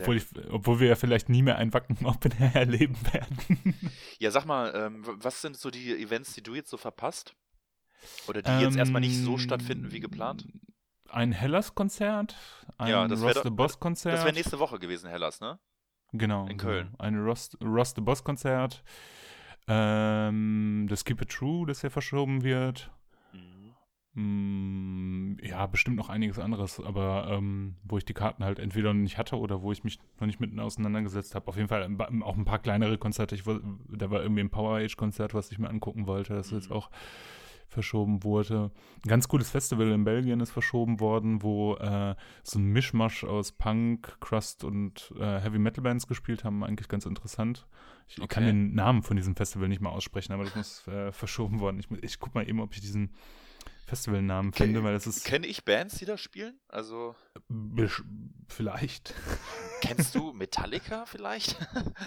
Obwohl, ich, obwohl wir ja vielleicht nie mehr ein Wacken Open Air erleben werden. Ja, sag mal, ähm, was sind so die Events, die du jetzt so verpasst? Oder die jetzt erstmal nicht so Ähm, stattfinden wie geplant? ein Hellas-Konzert, ein Ja, das Ross the Boss-Konzert. Das wäre nächste Woche gewesen, Hellas, ne? Genau. in Köln. Genau. Ein Ross, Ross the Boss-Konzert. Ähm, das Keep It True, das ja verschoben wird. Mm, ja, bestimmt noch einiges anderes, aber ähm, wo ich die Karten halt entweder noch nicht hatte oder wo ich mich noch nicht mitten auseinandergesetzt habe. Auf jeden Fall ein ba- auch ein paar kleinere Konzerte. Ich, da war irgendwie ein Power Age-Konzert, was ich mir angucken wollte, das jetzt Mhm. auch verschoben wurde. Ein ganz cooles Festival in Belgien ist verschoben worden, wo äh, so ein Mischmasch aus Punk, Crust und äh, Heavy Metal Bands gespielt haben. Eigentlich ganz interessant. Ich kann Okay. den Namen von diesem Festival nicht mal aussprechen, aber das muss äh, verschoben worden. Ich, ich guck mal eben, ob ich diesen Festivalnamen finde, weil das ist Kenne ich Bands, die da spielen? Also, vielleicht. kennst du Metallica vielleicht?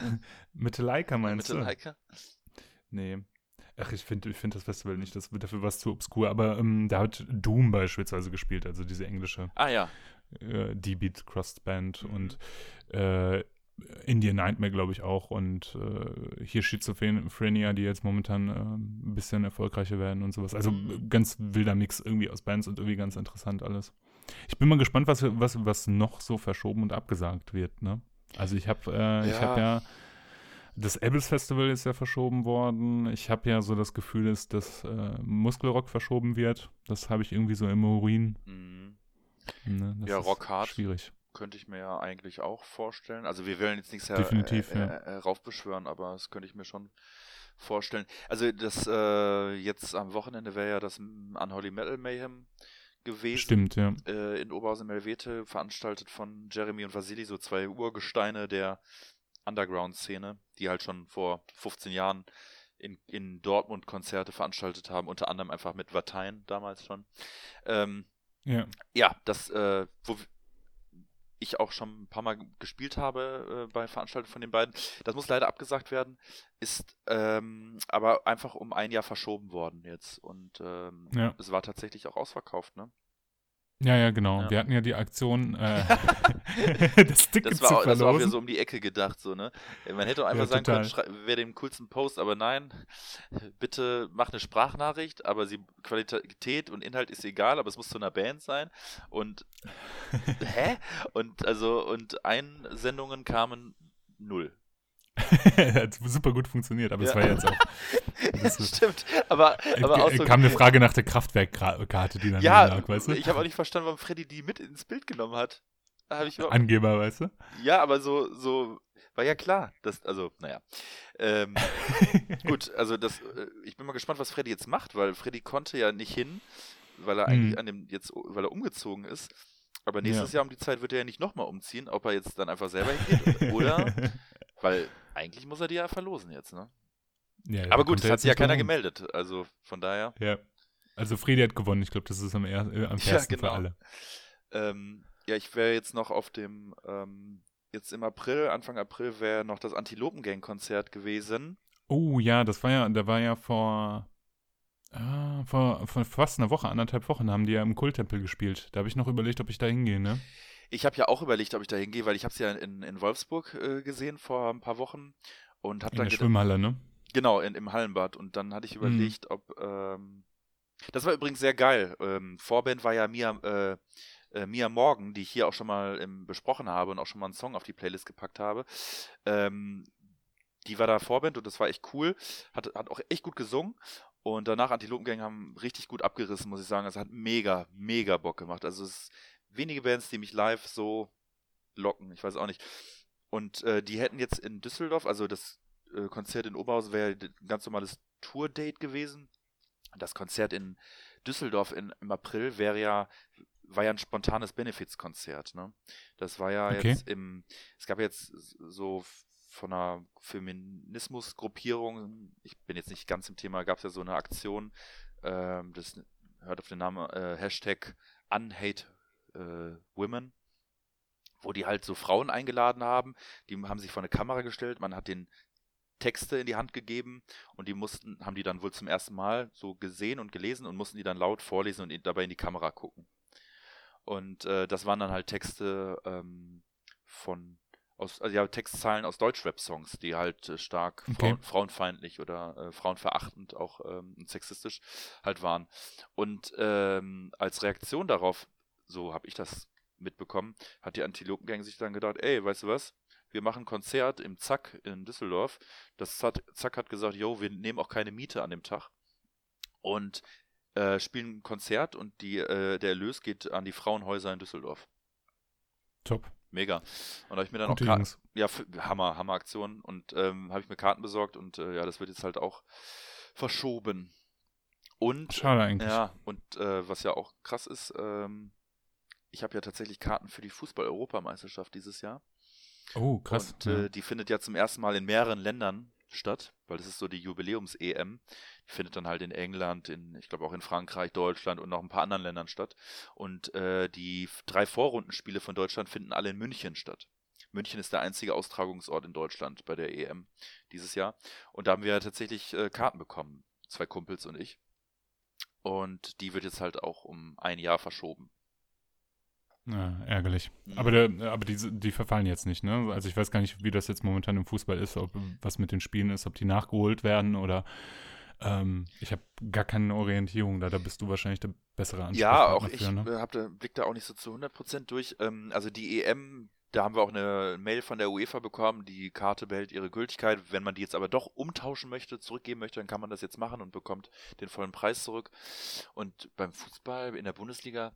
Metallica meinst Metallica? du? Nee. Ach, ich finde ich find das Festival nicht, das wird dafür was zu obskur, aber ähm, da hat Doom beispielsweise gespielt, also diese englische Ah ja. äh, D-Beat Crust Band Mhm. und äh, Indian Nightmare, glaube ich, auch und äh, hier Schizophrenia, die jetzt momentan äh, ein bisschen erfolgreicher werden und sowas. Also Mhm. ganz wilder Mix irgendwie aus Bands und irgendwie ganz interessant alles. Ich bin mal gespannt, was, was, was noch so verschoben und abgesagt wird, ne? Also ich habe äh, ich Ja. hab ja das Abyss Festival ist ja verschoben worden. Ich habe ja so das Gefühl, dass das äh, Muskelrock verschoben wird. Das habe ich irgendwie so im Urin. Mhm. Ne? Das Ja, ist Rock hard. Schwierig. Könnte ich mir ja eigentlich auch vorstellen. Also wir wollen jetzt nichts her Definitiv, äh, ja. äh, äh, raufbeschwören, aber das könnte ich mir schon vorstellen. Also das äh, jetzt am Wochenende wäre ja das Unholy Metal Mayhem gewesen. Stimmt, ja. Äh, in Oberhausen-Melvete, veranstaltet von Jeremy und Vasili, so zwei Urgesteine der Underground-Szene, die halt schon vor 15 Jahren in, in Dortmund Konzerte veranstaltet haben, unter anderem einfach mit Vatein damals schon. Ähm, Ja. ja, das, äh, wo ich auch schon ein paar Mal gespielt habe äh, bei Veranstaltungen von den beiden. Das muss leider abgesagt werden, ist ähm, aber einfach um ein Jahr verschoben worden jetzt. Und ähm, Ja. es war tatsächlich auch ausverkauft, ne? Ja, ja, genau. Ja. Wir hatten ja die Aktion, äh, das Ticket Das war, zu auch, das war auch wieder verlosen. so um die Ecke gedacht, so, ne? Man hätte auch einfach Ja, sagen können, total. schrei- wer den coolsten Post, aber nein, bitte mach eine Sprachnachricht, aber sie Qualität und Inhalt ist egal, aber es muss zu einer Band sein. Und hä? Und also, und Einsendungen kamen null. Hat super gut funktioniert, aber es Ja. war jetzt auch. Das ist- Stimmt, aber, aber auch so. kam eine Frage nach der Kraftwerkkarte, die dann ja, lag, weißt du? ich habe auch nicht verstanden, warum Freddy die mit ins Bild genommen hat. Angeber, weißt du? Ja, aber so, so, war ja klar. Das, also, naja. Ähm, gut, also das, äh, ich bin mal gespannt, was Freddy jetzt macht, weil Freddy konnte ja nicht hin, weil er eigentlich Mhm. an dem, jetzt, weil er umgezogen ist. Aber nächstes Ja. Jahr um die Zeit wird er ja nicht nochmal umziehen, ob er jetzt dann einfach selber hingeht oder, weil eigentlich muss er die ja verlosen jetzt, ne? Ja, ja, Aber gut, er hat sich ja keiner rum. gemeldet, also von daher. Ja. Also Fredi hat gewonnen. Ich glaube, das ist am, er äh, am Ja, fairsten genau. für alle. Ähm, ja, ich wäre jetzt noch auf dem, ähm, jetzt im April, Anfang April wäre noch das Antilopengang-Konzert gewesen. Oh ja, das war ja, da war ja vor, ah, vor, vor fast einer Woche, anderthalb Wochen haben die ja im Kulttempel gespielt. Da habe ich noch überlegt, ob ich da hingehe, ne? Ich habe ja auch überlegt, ob ich da hingehe, weil ich habe es ja in, in Wolfsburg äh, gesehen vor ein paar Wochen und habe In dann der gedacht, Schwimmhalle, ne? genau in, im Hallenbad und dann hatte ich Mhm. überlegt, ob ähm, das war übrigens sehr geil. Ähm, Vorband war ja Mia äh, äh, Mia Morgan, die ich hier auch schon mal ähm, besprochen habe und auch schon mal einen Song auf die Playlist gepackt habe. Ähm, die war da Vorband und das war echt cool. Hat, hat auch echt gut gesungen. Und danach Antilopengang haben richtig gut abgerissen, muss ich sagen. Es hat mega, mega Bock gemacht. Also es ist wenige Bands, die mich live so locken. Ich weiß auch nicht. Und äh, die hätten jetzt in Düsseldorf, also das äh, Konzert in Oberhausen wäre ein ganz normales Tour-Date gewesen. Das Konzert in Düsseldorf in, im April wäre ja, war ja ein spontanes Benefizkonzert, ne? Das war ja Okay. jetzt im, es gab jetzt so von einer Feminismusgruppierung, ich bin jetzt nicht ganz im Thema, gab es ja so eine Aktion, ähm, das hört auf den Namen äh, Hashtag Unhate äh, Women, wo die halt so Frauen eingeladen haben, die haben sich vor eine Kamera gestellt, man hat den Texte in die Hand gegeben und die mussten, haben die dann wohl zum ersten Mal so gesehen und gelesen und mussten die dann laut vorlesen und dabei in die Kamera gucken. Und äh, das waren dann halt Texte ähm, von aus, also ja, Textzeilen aus Deutschrap-Songs, die halt äh, stark Okay. frauen, frauenfeindlich oder äh, frauenverachtend auch ähm, sexistisch halt waren. Und ähm, als Reaktion darauf so habe ich das mitbekommen, hat die Antilopengang sich dann gedacht, ey, weißt du was? Wir machen ein Konzert im Zack in Düsseldorf. Das Zack hat gesagt, yo, wir nehmen auch keine Miete an dem Tag. Und äh, spielen ein Konzert und die, äh, der Erlös geht an die Frauenhäuser in Düsseldorf. Top. Mega. Und da habe ich mir dann Gute auch Karten. Ja, Hammer, Hammer Aktion. Und ähm, habe ich mir Karten besorgt und äh, ja, das wird jetzt halt auch verschoben. Und Schade eigentlich. Ja, und äh, was ja auch krass ist, ähm, ich habe ja tatsächlich Karten für die Fußball-Europameisterschaft dieses Jahr. Oh, krass. Und äh, die findet ja zum ersten Mal in mehreren Ländern statt, weil das ist so die Jubiläums-EM. Die findet dann halt in England, in, ich glaube auch in Frankreich, Deutschland und noch ein paar anderen Ländern statt. Und äh, die drei Vorrundenspiele von Deutschland finden alle in München statt. München ist der einzige Austragungsort in Deutschland bei der EM dieses Jahr. Und da haben wir tatsächlich äh, Karten bekommen, zwei Kumpels und ich. Und die wird jetzt halt auch um ein Jahr verschoben. Ja, ärgerlich. Mhm. Aber, der, aber die, die verfallen jetzt nicht, ne? Also ich weiß gar nicht, wie das jetzt momentan im Fußball ist, ob was mit den Spielen ist, ob die nachgeholt werden oder ähm, ich habe gar keine Orientierung da. Da bist du wahrscheinlich der bessere Ansprechpartner Ja, auch für, ich ne? hab da, blick da auch nicht so zu 100% durch. Ähm, also die EM, da haben wir auch eine Mail von der UEFA bekommen, die Karte behält ihre Gültigkeit. Wenn man die jetzt aber doch umtauschen möchte, zurückgeben möchte, dann kann man das jetzt machen und bekommt den vollen Preis zurück. Und beim Fußball in der Bundesliga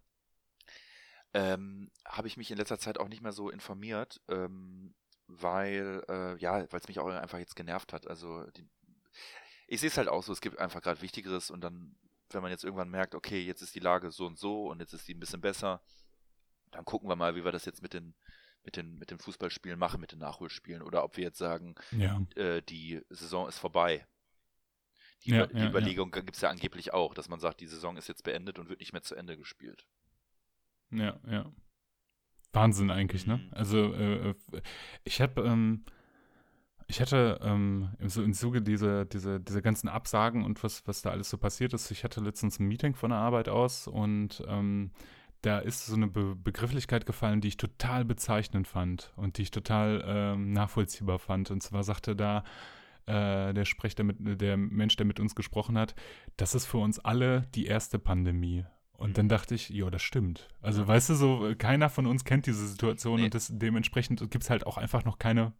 ähm, habe ich mich in letzter Zeit auch nicht mehr so informiert, ähm, weil, äh, ja, weil es mich auch einfach jetzt genervt hat. Also, die, ich sehe es halt auch so, es gibt einfach gerade Wichtigeres und dann, wenn man jetzt irgendwann merkt, okay, jetzt ist die Lage so und so und jetzt ist die ein bisschen besser, dann gucken wir mal, wie wir das jetzt mit den mit den, mit den Fußballspielen machen, mit den Nachholspielen, oder ob wir jetzt sagen, ja. äh, die Saison ist vorbei. Die, ja, die ja, Überlegung ja. gibt es ja angeblich auch, dass man sagt, die Saison ist jetzt beendet und wird nicht mehr zu Ende gespielt. Ja, ja. Wahnsinn eigentlich, ne? Mhm. Also äh, äh, ich habe, ähm, ich hatte ähm, so im Zuge dieser diese, diese ganzen Absagen und was, was da alles so passiert ist, ich hatte letztens ein Meeting von der Arbeit aus und ähm, da ist so eine Be Begrifflichkeit gefallen, die ich total bezeichnend fand und die ich total ähm, nachvollziehbar fand. Und zwar sagte da äh, der Sprecher, der, der Mensch, der mit uns gesprochen hat, das ist für uns alle die erste Pandemie. Und dann dachte ich, ja, das stimmt. Also, weißt du, so, keiner von uns kennt diese Situation nee. und das, dementsprechend gibt es halt auch einfach noch keine,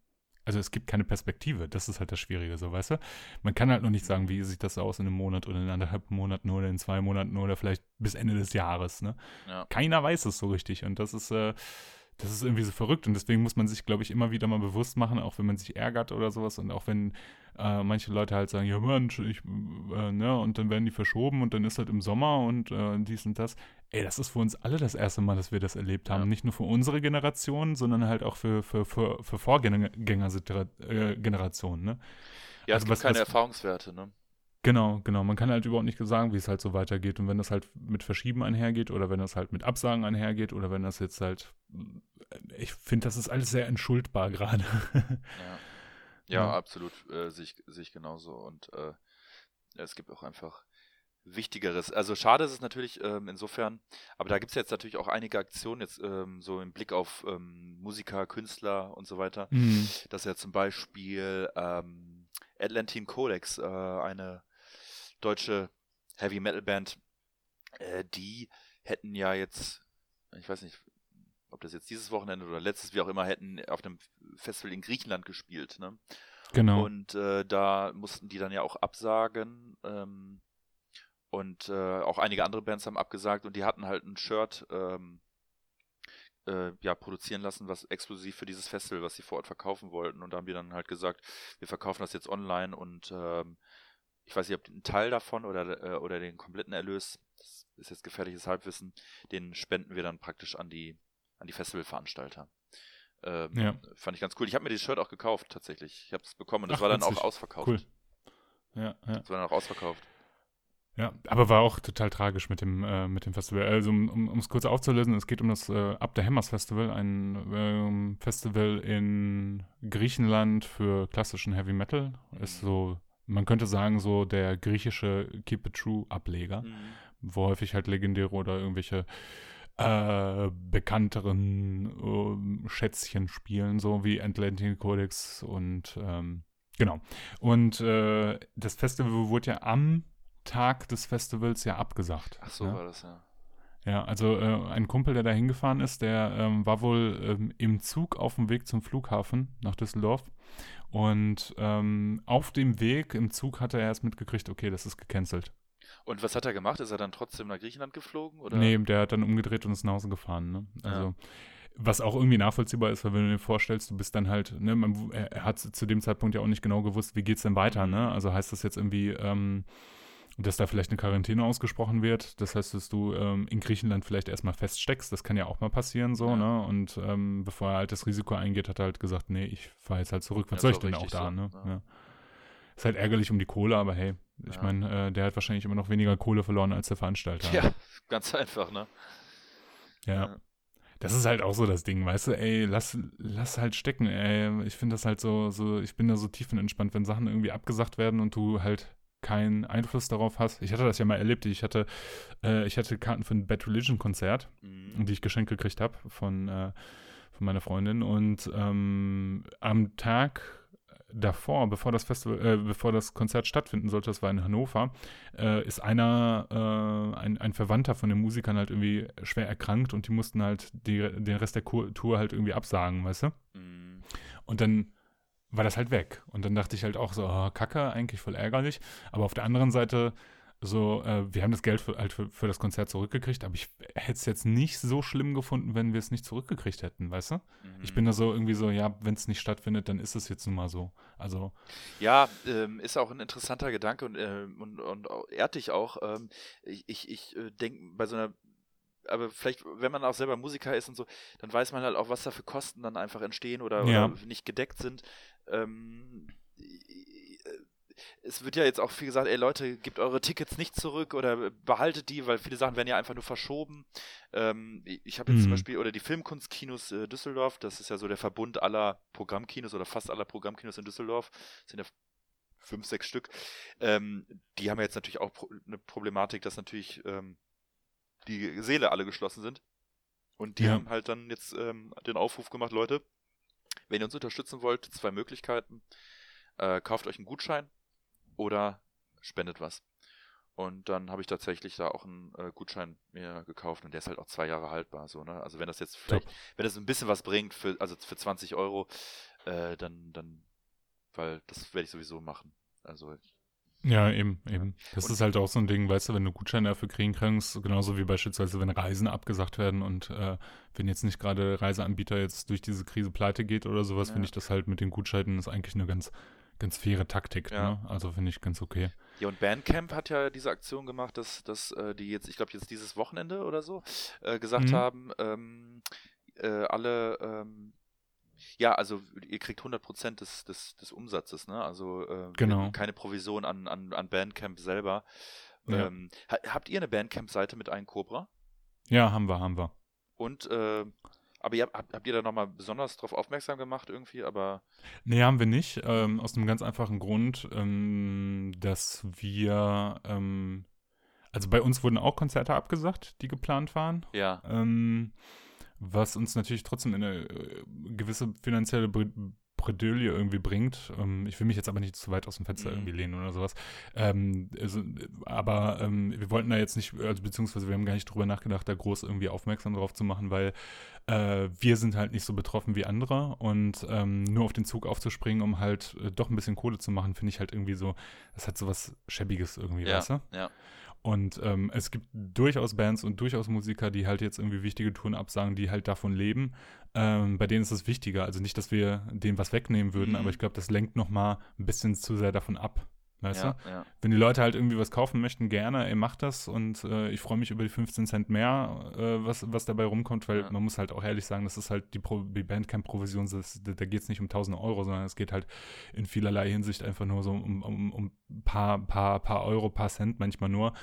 also es gibt keine Perspektive. Das ist halt das Schwierige, so, weißt du? Man kann halt noch nicht sagen, wie sieht das aus in einem Monat oder in anderthalb Monaten oder in zwei Monaten oder vielleicht bis Ende des Jahres, ne? Ja. Keiner weiß es so richtig und das ist, äh, das ist irgendwie so verrückt und deswegen muss man sich, glaube ich, immer wieder mal bewusst machen, auch wenn man sich ärgert oder sowas und auch wenn äh, manche Leute halt sagen, ja Mensch, ich, äh, ne, und dann werden die verschoben und dann ist halt im Sommer und äh, dies und das. Ey, das ist für uns alle das erste Mal, dass wir das erlebt haben. Ja. Nicht nur für unsere Generation, sondern halt auch für, für, für, für Vorgängergenerationen, ne? Ja, also es gibt was, keine was, Erfahrungswerte, ne? Genau, genau. Man kann halt überhaupt nicht sagen, wie es halt so weitergeht. Und wenn das halt mit Verschieben einhergeht oder wenn das halt mit Absagen einhergeht oder wenn das jetzt halt, ich finde, das ist alles sehr entschuldbar gerade. Ja. ja, ja, absolut. Äh, sehe ich, seh ich genauso. Und äh, es gibt auch einfach Wichtigeres. Also schade ist es natürlich ähm, insofern, aber da gibt es jetzt natürlich auch einige Aktionen, jetzt ähm, so im Blick auf ähm, Musiker, Künstler und so weiter, mhm. dass ja zum Beispiel ähm, Atlantin Codex, äh, eine deutsche Heavy Metal Band, äh, die hätten ja jetzt, ich weiß nicht, ob das jetzt dieses Wochenende oder letztes, wie auch immer, hätten auf einem Festival in Griechenland gespielt. Ne? Genau. Und äh, da mussten die dann ja auch absagen. Ähm, und äh, auch einige andere Bands haben abgesagt und die hatten halt ein Shirt ähm, äh, ja, produzieren lassen, was exklusiv für dieses Festival, was sie vor Ort verkaufen wollten. Und da haben wir dann halt gesagt, wir verkaufen das jetzt online und ähm, ich weiß nicht, ob ein Teil davon oder, äh, oder den kompletten Erlös, das ist jetzt gefährliches Halbwissen, den spenden wir dann praktisch an die, an die Festivalveranstalter. Ähm, ja. Fand ich ganz cool. Ich habe mir das Shirt auch gekauft, tatsächlich. Ich habe es bekommen und das Ach, war dann witzig. auch ausverkauft. Cool. Ja, ja. Das war dann auch ausverkauft. Ja, aber war auch total tragisch mit dem, äh, mit dem Festival. Also, um es kurz aufzulösen, es geht um das äh, Up the Hammers Festival, ein ähm, Festival in Griechenland für klassischen Heavy Metal. Mhm. Ist so man könnte sagen, so der griechische Keep It True Ableger, mhm. wo häufig halt legendäre oder irgendwelche äh, bekannteren äh, Schätzchen spielen, so wie Atlantic Codex und ähm, genau. Und äh, das Festival wurde ja am Tag des Festivals ja abgesagt. Ach so ne? war das ja. Ja, also äh, ein Kumpel, der da hingefahren ist, der ähm, war wohl ähm, im Zug auf dem Weg zum Flughafen nach Düsseldorf. Und ähm, auf dem Weg im Zug hat er erst mitgekriegt, okay, das ist gecancelt. Und was hat er gemacht? Ist er dann trotzdem nach Griechenland geflogen? Oder? Nee, der hat dann umgedreht und ist nach Hause gefahren. Ne? Also, ja. was auch irgendwie nachvollziehbar ist, weil wenn du dir vorstellst, du bist dann halt, ne, man, er hat zu dem Zeitpunkt ja auch nicht genau gewusst, wie geht's denn weiter, ne? Also heißt das jetzt irgendwie, ähm, dass da vielleicht eine Quarantäne ausgesprochen wird. Das heißt, dass du ähm, in Griechenland vielleicht erstmal feststeckst. Das kann ja auch mal passieren so, ja. ne? Und ähm, bevor er halt das Risiko eingeht, hat er halt gesagt, nee, ich fahre jetzt halt zurück. Was ja, soll ich denn auch da, so. ne? Ja. Ist halt ärgerlich um die Kohle, aber hey, ich meine, äh, der hat wahrscheinlich immer noch weniger Kohle verloren als der Veranstalter. Ja, ganz einfach, ne? Ja. Das ist halt auch so das Ding, weißt du, ey, lass, lass halt stecken, ey. Ich finde das halt so, so, ich bin da so tiefenentspannt, wenn Sachen irgendwie abgesagt werden und du halt keinen Einfluss darauf hast. Ich hatte das ja mal erlebt. Ich hatte, äh, ich hatte Karten für ein Bad Religion Konzert, mhm. die ich geschenkt gekriegt habe von, äh, von meiner Freundin. Und ähm, am Tag davor, bevor das Festival, äh, bevor das Konzert stattfinden sollte, das war in Hannover, äh, ist einer, äh, ein, ein Verwandter von den Musikern halt irgendwie schwer erkrankt und die mussten halt die, den Rest der Tour halt irgendwie absagen, weißt du? Mhm. Und dann war das halt weg. Und dann dachte ich halt auch so, oh, Kacke, eigentlich voll ärgerlich. Aber auf der anderen Seite, so, äh, wir haben das Geld für, halt für, für, das Konzert zurückgekriegt, aber ich hätte es jetzt nicht so schlimm gefunden, wenn wir es nicht zurückgekriegt hätten, weißt du? Mhm. Ich bin da so irgendwie so, ja, wenn es nicht stattfindet, dann ist es jetzt nun mal so. Also. Ja, ähm, ist auch ein interessanter Gedanke und, äh, und, und ehrt dich auch. Ähm, ich ich, ich äh, denke, bei so einer aber vielleicht, wenn man auch selber Musiker ist und so, dann weiß man halt auch, was da für Kosten dann einfach entstehen oder, ja. oder nicht gedeckt sind. Ähm, es wird ja jetzt auch viel gesagt, ey Leute, gebt eure Tickets nicht zurück oder behaltet die, weil viele Sachen werden ja einfach nur verschoben. Ähm, ich habe jetzt mhm. zum Beispiel, oder die Filmkunstkinos äh, Düsseldorf, das ist ja so der Verbund aller Programmkinos oder fast aller Programmkinos in Düsseldorf, sind ja fünf, sechs Stück. Ähm, die haben ja jetzt natürlich auch pro eine Problematik, dass natürlich ähm, die Seele alle geschlossen sind. Und die ja. haben halt dann jetzt ähm, den Aufruf gemacht, Leute, wenn ihr uns unterstützen wollt, zwei Möglichkeiten. Äh, kauft euch einen Gutschein oder spendet was. Und dann habe ich tatsächlich da auch einen äh, Gutschein mir gekauft und der ist halt auch zwei Jahre haltbar. So, ne? Also wenn das jetzt vielleicht, Top. wenn das ein bisschen was bringt, für, also für 20 Euro, äh, dann, dann, weil das werde ich sowieso machen. Also ja, eben, eben. Das und ist halt auch so ein Ding, weißt du, wenn du Gutscheine dafür kriegen kannst, genauso wie beispielsweise, wenn Reisen abgesagt werden und äh, wenn jetzt nicht gerade Reiseanbieter jetzt durch diese Krise pleite geht oder sowas, ja. finde ich das halt mit den Gutscheinen ist eigentlich eine ganz, ganz faire Taktik. Ja. Ne? Also finde ich ganz okay. Ja, und Bandcamp hat ja diese Aktion gemacht, dass, dass äh, die jetzt, ich glaube jetzt dieses Wochenende oder so, äh, gesagt mhm. haben, ähm, äh, alle ähm, ja, also ihr kriegt 100% des, des, des Umsatzes, ne? Also äh, genau. keine Provision an, an, an Bandcamp selber. Ja. Ähm, habt ihr eine Bandcamp-Seite mit einem Cobra? Ja, haben wir, haben wir. Und, äh, aber ihr, habt, habt ihr da nochmal besonders drauf aufmerksam gemacht irgendwie, aber? Nee, haben wir nicht. Ähm, aus einem ganz einfachen Grund, ähm, dass wir, ähm, also bei uns wurden auch Konzerte abgesagt, die geplant waren. Ja. Ähm, was uns natürlich trotzdem in eine äh, gewisse finanzielle Bredouille irgendwie bringt. Ähm, ich will mich jetzt aber nicht zu weit aus dem Fenster mhm. irgendwie lehnen oder sowas. Ähm, also, aber ähm, wir wollten da jetzt nicht, also beziehungsweise wir haben gar nicht drüber nachgedacht, da groß irgendwie aufmerksam drauf zu machen, weil äh, wir sind halt nicht so betroffen wie andere und ähm, nur auf den Zug aufzuspringen, um halt äh, doch ein bisschen Kohle zu machen, finde ich halt irgendwie so, das hat so was Schäbiges irgendwie, ja, weißt du? Ja. Und ähm, es gibt durchaus Bands und durchaus Musiker, die halt jetzt irgendwie wichtige Touren absagen, die halt davon leben. Ähm, bei denen ist es wichtiger. Also nicht, dass wir denen was wegnehmen würden, mhm. aber ich glaube, das lenkt nochmal ein bisschen zu sehr davon ab. Weißt ja, du? Ja. Wenn die Leute halt irgendwie was kaufen möchten, gerne, ey, macht das und äh, ich freue mich über die 15 Cent mehr, äh, was, was dabei rumkommt, weil ja. man muss halt auch ehrlich sagen, das ist halt die, Pro die Bandcamp-Provision, da geht es nicht um 1000 Euro, sondern es geht halt in vielerlei Hinsicht einfach nur so um, um, um ein paar, paar, paar Euro, paar Cent manchmal nur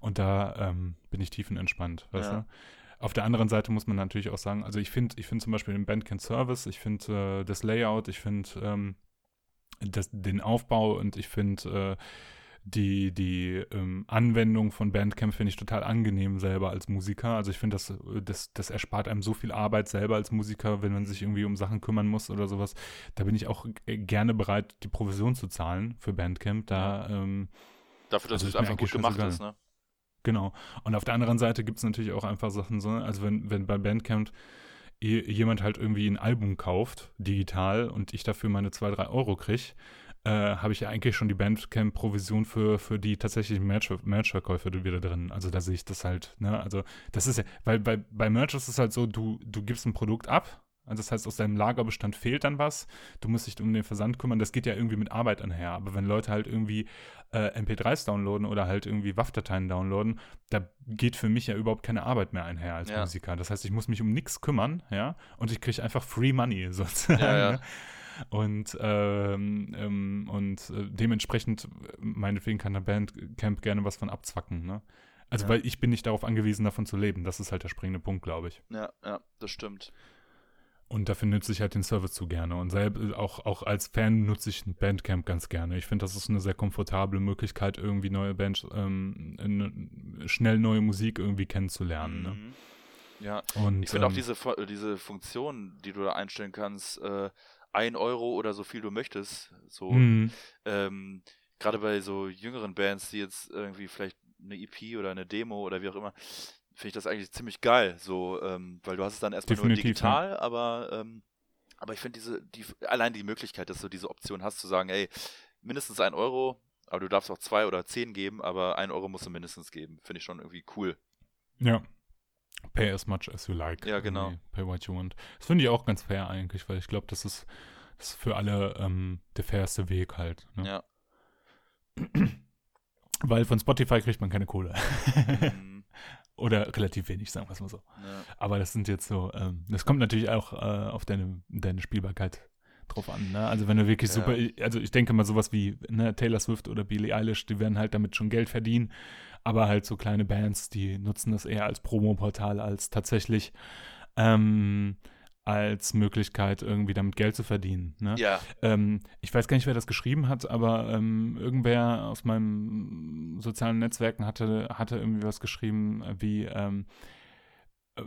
und da ähm, bin ich tiefenentspannt, weißt du? Auf der anderen Seite muss man natürlich auch sagen, also ich finde ich finde zum Beispiel den Bandcamp Service, ich finde äh, das Layout, ich finde ähm, das, den Aufbau und ich finde äh, die, die ähm, Anwendung von Bandcamp finde ich total angenehm selber als Musiker. Also ich finde, das, das, das erspart einem so viel Arbeit selber als Musiker, wenn man sich irgendwie um Sachen kümmern muss oder sowas. Da bin ich auch gerne bereit, die Provision zu zahlen für Bandcamp. Da, ähm, Dafür, dass also es einfach gut gemacht ist, ne? Genau. Und auf der anderen Seite gibt es natürlich auch einfach Sachen so, also wenn, wenn bei Bandcamp jemand halt irgendwie ein Album kauft, digital, und ich dafür meine 2, 3 Euro kriege, äh, habe ich ja eigentlich schon die Bandcamp-Provision für, für die tatsächlichen Merch-Verkäufe wieder drin. Also da sehe ich das halt, ne? Also das ist ja, weil bei, bei Merch ist es halt so, du, du gibst ein Produkt ab, also das heißt, aus deinem Lagerbestand fehlt dann was. Du musst dich um den Versand kümmern. Das geht ja irgendwie mit Arbeit einher. Aber wenn Leute halt irgendwie äh, MP3s downloaden oder halt irgendwie WAV-Dateien downloaden, da geht für mich ja überhaupt keine Arbeit mehr einher als ja. Musiker. Das heißt, ich muss mich um nichts kümmern, ja, und ich kriege einfach Free Money sozusagen. Ja, ja. Ne? Und, ähm, ähm, und äh, dementsprechend, meinetwegen kann der Bandcamp gerne was von abzwacken, ne? Also, weil ich bin nicht darauf angewiesen, davon zu leben. Das ist halt der springende Punkt, glaube ich. Ja, ja, das stimmt. Und dafür nutze ich halt den Service zu gerne. Und selbst, auch, auch als Fan nutze ich Bandcamp ganz gerne. Ich finde, das ist eine sehr komfortable Möglichkeit, irgendwie neue Bands, ähm, schnell neue Musik irgendwie kennenzulernen. Ne? Mhm. Ja, und, ich finde ähm, auch diese, diese Funktion, die du da einstellen kannst, äh, ein Euro oder so viel du möchtest, so, mhm. ähm, gerade bei so jüngeren Bands, die jetzt irgendwie vielleicht eine EP oder eine Demo oder wie auch immer, finde ich das eigentlich ziemlich geil, so, ähm, weil du hast es dann erstmal Definitiv, nur digital, ja. aber, ähm, aber ich finde diese, die, allein die Möglichkeit, dass du diese Option hast, zu sagen, ey, mindestens ein Euro, aber du darfst auch zwei oder zehn geben, aber ein Euro musst du mindestens geben, finde ich schon irgendwie cool. Ja. Pay as much as you like. Ja, genau. Pay what you want. Das finde ich auch ganz fair eigentlich, weil ich glaube, das ist, das ist für alle ähm, der fairste Weg halt. Ne? Ja. Weil von Spotify kriegt man keine Kohle. Oder relativ wenig, sagen wir es mal so. Ja. Aber das sind jetzt so, ähm, das kommt natürlich auch äh, auf deine, deine Spielbarkeit drauf an. Ne? Also wenn du wirklich ja. super, also ich denke mal sowas wie ne, Taylor Swift oder Billie Eilish, die werden halt damit schon Geld verdienen. Aber halt so kleine Bands, die nutzen das eher als Promoportal, als tatsächlich ähm, als Möglichkeit, irgendwie damit Geld zu verdienen. Ne? Ja. Ähm, ich weiß gar nicht, wer das geschrieben hat, aber ähm, irgendwer aus meinen sozialen Netzwerken hatte, hatte irgendwie was geschrieben, wie ähm, äh,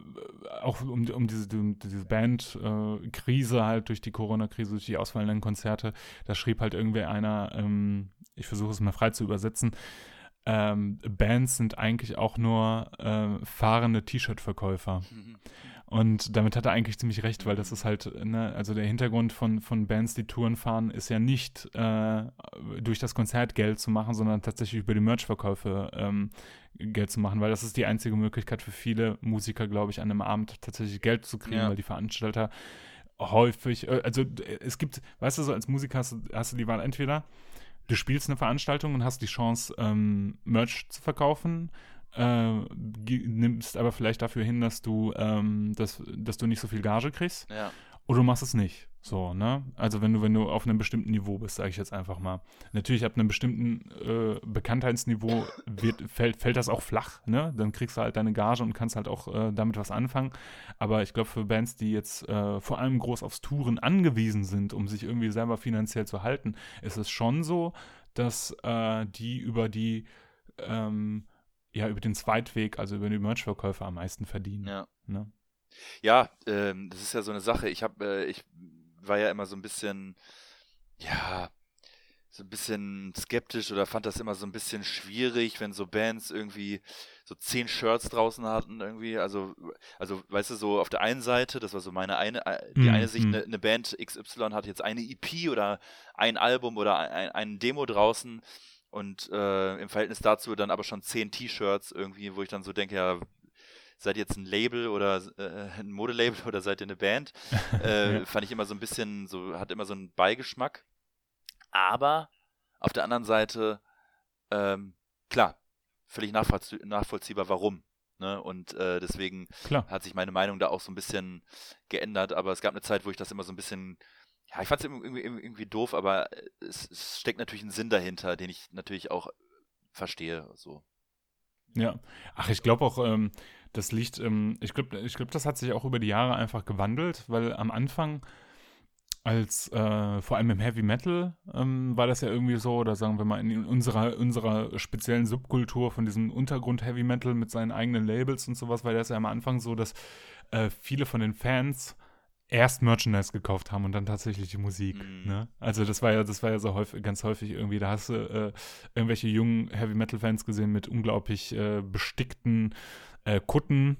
auch um, um diese, um diese Band-Krise äh, halt durch die Corona-Krise, durch die ausfallenden Konzerte, da schrieb halt irgendwer einer, ähm, ich versuche es mal frei zu übersetzen, ähm, Bands sind eigentlich auch nur äh, fahrende T-Shirt-Verkäufer. Mhm. Und damit hat er eigentlich ziemlich recht, weil das ist halt, ne, also der Hintergrund von, von Bands, die Touren fahren, ist ja nicht äh, durch das Konzert Geld zu machen, sondern tatsächlich über die Merchverkäufe ähm, Geld zu machen, weil das ist die einzige Möglichkeit für viele Musiker, glaube ich, an einem Abend tatsächlich Geld zu kriegen, ja. weil die Veranstalter häufig, äh, also es gibt, weißt du, so als Musiker hast, hast du die Wahl entweder, du spielst eine Veranstaltung und hast die Chance, ähm, Merch zu verkaufen äh, nimmst aber vielleicht dafür hin, dass du, ähm, dass, dass du nicht so viel Gage kriegst. Ja. Oder du machst es nicht. So, ne? Also wenn du, wenn du auf einem bestimmten Niveau bist, sage ich jetzt einfach mal. Natürlich ab einem bestimmten äh, Bekanntheitsniveau wird, fällt, fällt das auch flach, ne? Dann kriegst du halt deine Gage und kannst halt auch äh, damit was anfangen. Aber ich glaube, für Bands, die jetzt äh, vor allem groß aufs Touren angewiesen sind, um sich irgendwie selber finanziell zu halten, ist es schon so, dass äh, die über die ähm, ja über den Zweitweg, also über die Merch-Verkäufe am meisten verdienen. Ja. Ne? Ja, ähm, das ist ja so eine Sache. Ich habe, äh, ich war ja immer so ein bisschen, ja, so ein bisschen skeptisch oder fand das immer so ein bisschen schwierig, wenn so Bands irgendwie so zehn Shirts draußen hatten irgendwie. Also, also weißt du, so auf der einen Seite, das war so meine eine, äh, die mm, eine Sicht, eine, eine Band XY hat jetzt eine EP oder ein Album oder ein, ein Demo draußen und äh, im Verhältnis dazu dann aber schon zehn T-Shirts irgendwie, wo ich dann so denke, ja, seid ihr jetzt ein Label oder äh, ein Modelabel oder seid ihr eine Band? Äh, ja. Fand ich immer so ein bisschen, so, hat immer so einen Beigeschmack. Aber auf der anderen Seite, ähm, klar, völlig nachvollzie nachvollziehbar, warum. Ne? Und äh, deswegen klar. hat sich meine Meinung da auch so ein bisschen geändert. Aber es gab eine Zeit, wo ich das immer so ein bisschen ja, ich fand es irgendwie, irgendwie doof, aber äh, es, es, steckt natürlich ein Sinn dahinter, den ich natürlich auch verstehe. So. Ja, ach, ich glaube auch, ähm, das liegt, ähm, ich glaube, ich glaub, das hat sich auch über die Jahre einfach gewandelt, weil am Anfang, als äh, vor allem im Heavy Metal, ähm, war das ja irgendwie so, oder sagen wir mal in unserer, unserer speziellen Subkultur von diesem Untergrund Heavy Metal mit seinen eigenen Labels und sowas, war das ja am Anfang so, dass äh, viele von den Fans erst Merchandise gekauft haben und dann tatsächlich die Musik. Mhm. Ne? Also das war ja, das war ja so häufig, ganz häufig irgendwie. Da hast du äh, irgendwelche jungen Heavy Metal Fans gesehen mit unglaublich äh, bestickten äh, Kutten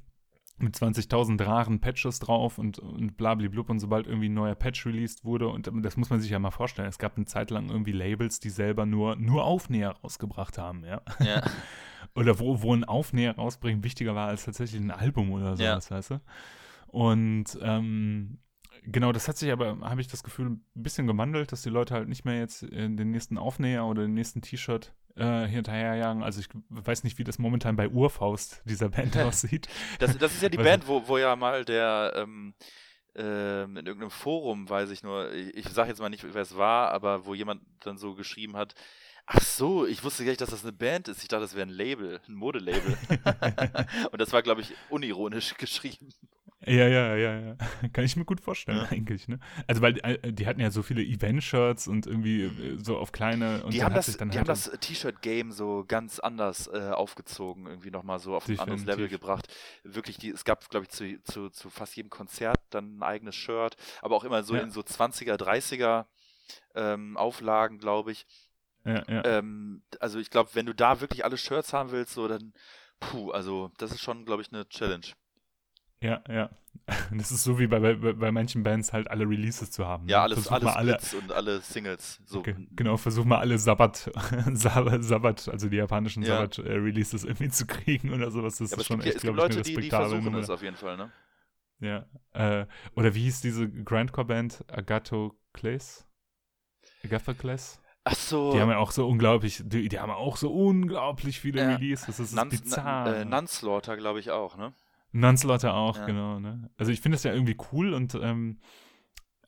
mit 20.000 raren Patches drauf und, und blablablub und sobald irgendwie ein neuer Patch released wurde und das muss man sich ja mal vorstellen, es gab eine Zeit lang irgendwie Labels, die selber nur, nur Aufnäher rausgebracht haben, ja. Ja. oder wo, wo ein Aufnäher rausbringen wichtiger war als tatsächlich ein Album oder Ja. sowas, weißt du? Und ähm, genau, das hat sich aber, habe ich das Gefühl, ein bisschen gewandelt, dass die Leute halt nicht mehr jetzt äh, den nächsten Aufnäher oder den nächsten T-Shirt äh, hinterherjagen. Also ich weiß nicht, wie das momentan bei Urfaust dieser Band aussieht. Das, das ist ja die Band, wo, wo ja mal der ähm, ähm, in irgendeinem Forum, weiß ich nur, ich, ich sage jetzt mal nicht, wer es war, aber wo jemand dann so geschrieben hat, ach so, ich wusste gar nicht, dass das eine Band ist. Ich dachte, das wäre ein Label, ein Modelabel. Und das war, glaube ich, unironisch geschrieben. Ja, ja, ja, ja. Kann ich mir gut vorstellen, Ja. eigentlich, ne? Also, weil äh, die hatten ja so viele Event-Shirts und irgendwie äh, so auf kleine. Und die dann haben das, die halt haben das T-Shirt-Game so ganz anders äh, aufgezogen, irgendwie nochmal so auf ein anderes. Level gebracht. Wirklich, die, es gab, glaube ich, zu, zu, zu fast jedem Konzert dann ein eigenes Shirt, aber auch immer so Ja. in so 20er, 30er ähm, Auflagen, glaube ich. Ja, ja. Ähm, also ich glaube, wenn du da wirklich alle Shirts haben willst, so dann, puh, also das ist schon, glaube ich, eine Challenge. Ja, ja. Das ist so wie bei, bei, bei manchen Bands halt alle Releases zu haben. Ja, ne? alles, Versuch alles alle, Splits und alle Singles. So. Ge- Genau, versuch mal alle Sabbat, Sabbat, also die japanischen Ja. Sabbat-Releases irgendwie zu kriegen oder sowas. Das Ja, ist schon gibt, echt, glaube ich, Leute, eine die, die respektable versuchen Nummer. es auf jeden Fall, ne? Ja. Äh, oder wie hieß diese Grindcore-Band? Agato Clays? Agatha Clays? Ach so. Die haben ja auch so unglaublich, die, die haben auch so unglaublich viele Ja. Releases. Das ist Nuns, bizarr. N- äh, Nunslaughter, glaube ich, auch, ne? Nunslaughter auch, Ja. genau. Ne? Also ich finde das ja irgendwie cool und ähm,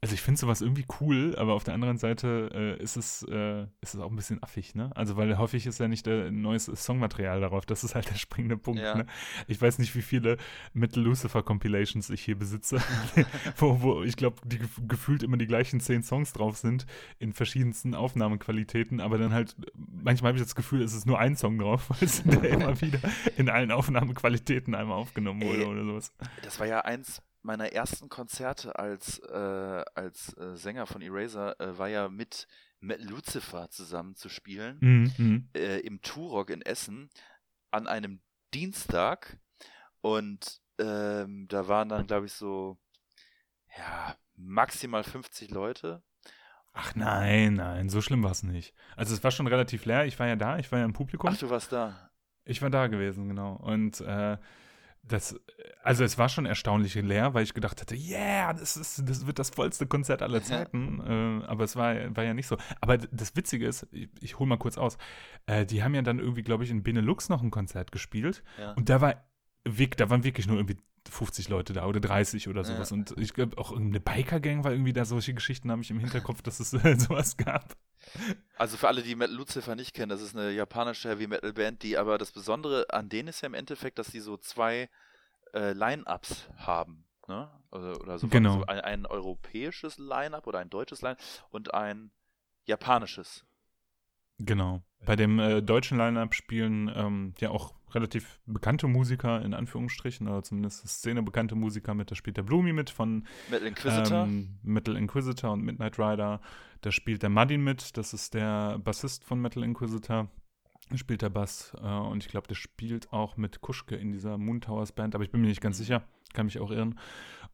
also ich finde sowas irgendwie cool, aber auf der anderen Seite äh, ist, es, äh, ist es auch ein bisschen affig, ne? Also weil häufig ist ja nicht äh, neues Songmaterial darauf, das ist halt der springende Punkt, Ja. ne? Ich weiß nicht, wie viele Metal Lucifer Compilations ich hier besitze, wo, wo ich glaube, die gef- gefühlt immer die gleichen zehn Songs drauf sind, in verschiedensten Aufnahmequalitäten, aber dann halt, manchmal habe ich das Gefühl, es ist nur ein Song drauf, weil es der immer wieder in allen Aufnahmequalitäten einmal aufgenommen wurde Ey. oder sowas. Das war ja eins meiner ersten Konzerte als, äh, als äh, Sänger von Eraser, äh, war ja mit Matt Lucifer zusammen zu spielen. Mhm, mhm. äh, im Turok in Essen an einem Dienstag und ähm, da waren dann, glaube ich, so ja, maximal 50 Leute. Ach nein, nein, so schlimm war es nicht. Also es war schon relativ leer. Ich war ja da, ich war ja im Publikum. Ach, du warst da. Ich war da gewesen, genau. Und äh, das, also es war schon erstaunlich leer, weil ich gedacht hatte, yeah, das, ist, das wird das vollste Konzert aller Zeiten. äh, aber es war, war ja nicht so. Aber das Witzige ist, ich, ich hole mal kurz aus, äh, die haben ja dann irgendwie, glaube ich, in Benelux noch ein Konzert gespielt. Ja. Und da war da waren wirklich nur irgendwie 50 Leute da oder 30 oder Ja. sowas. Und ich glaube, auch irgendeine Biker-Gang war irgendwie da. Solche Geschichten habe ich im Hinterkopf, dass es sowas gab. Also für alle, die Metal Lucifer nicht kennen, das ist eine japanische Heavy Metal Band, die aber das Besondere an denen ist ja im Endeffekt, dass sie so zwei äh, Line-Ups haben. Ne? Oder, oder so, Genau. so ein, ein europäisches Line-Up oder ein deutsches Line und ein japanisches. Genau. Bei dem äh, deutschen Line-Up spielen ähm, ja auch relativ bekannte Musiker, in Anführungsstrichen, oder zumindest Szene bekannte Musiker mit. Da spielt der Blumi mit von Metal Inquisitor. ähm, Metal Inquisitor und Midnight Rider. Da spielt der Muddin mit, das ist der Bassist von Metal Inquisitor. Da spielt der Bass äh, und ich glaube, der spielt auch mit Kuschke in dieser Moon Towers Band, aber ich bin mir nicht ganz Mhm. sicher, kann mich auch irren.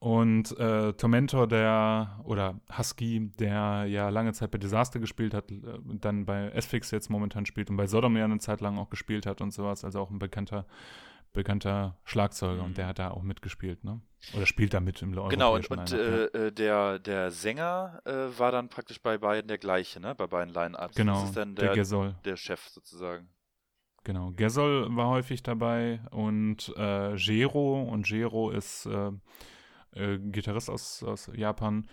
Und äh, Tormentor, der, oder Husky, der ja lange Zeit bei Disaster gespielt hat, äh, dann bei S-Fix jetzt momentan spielt und bei Sodom ja eine Zeit lang auch gespielt hat und sowas, also auch ein bekannter, bekannter Schlagzeuger Mhm. und der hat da auch mitgespielt, ne? Oder spielt da mit im Genau, und, und äh, äh, der, der Sänger äh, war dann praktisch bei beiden der gleiche, ne? Bei beiden Line-Ups. Genau, Das ist dann der der, der Chef sozusagen. Genau, Gesol war häufig dabei und äh, Jero und Jero ist äh, äh, Gitarrist aus, aus Japan.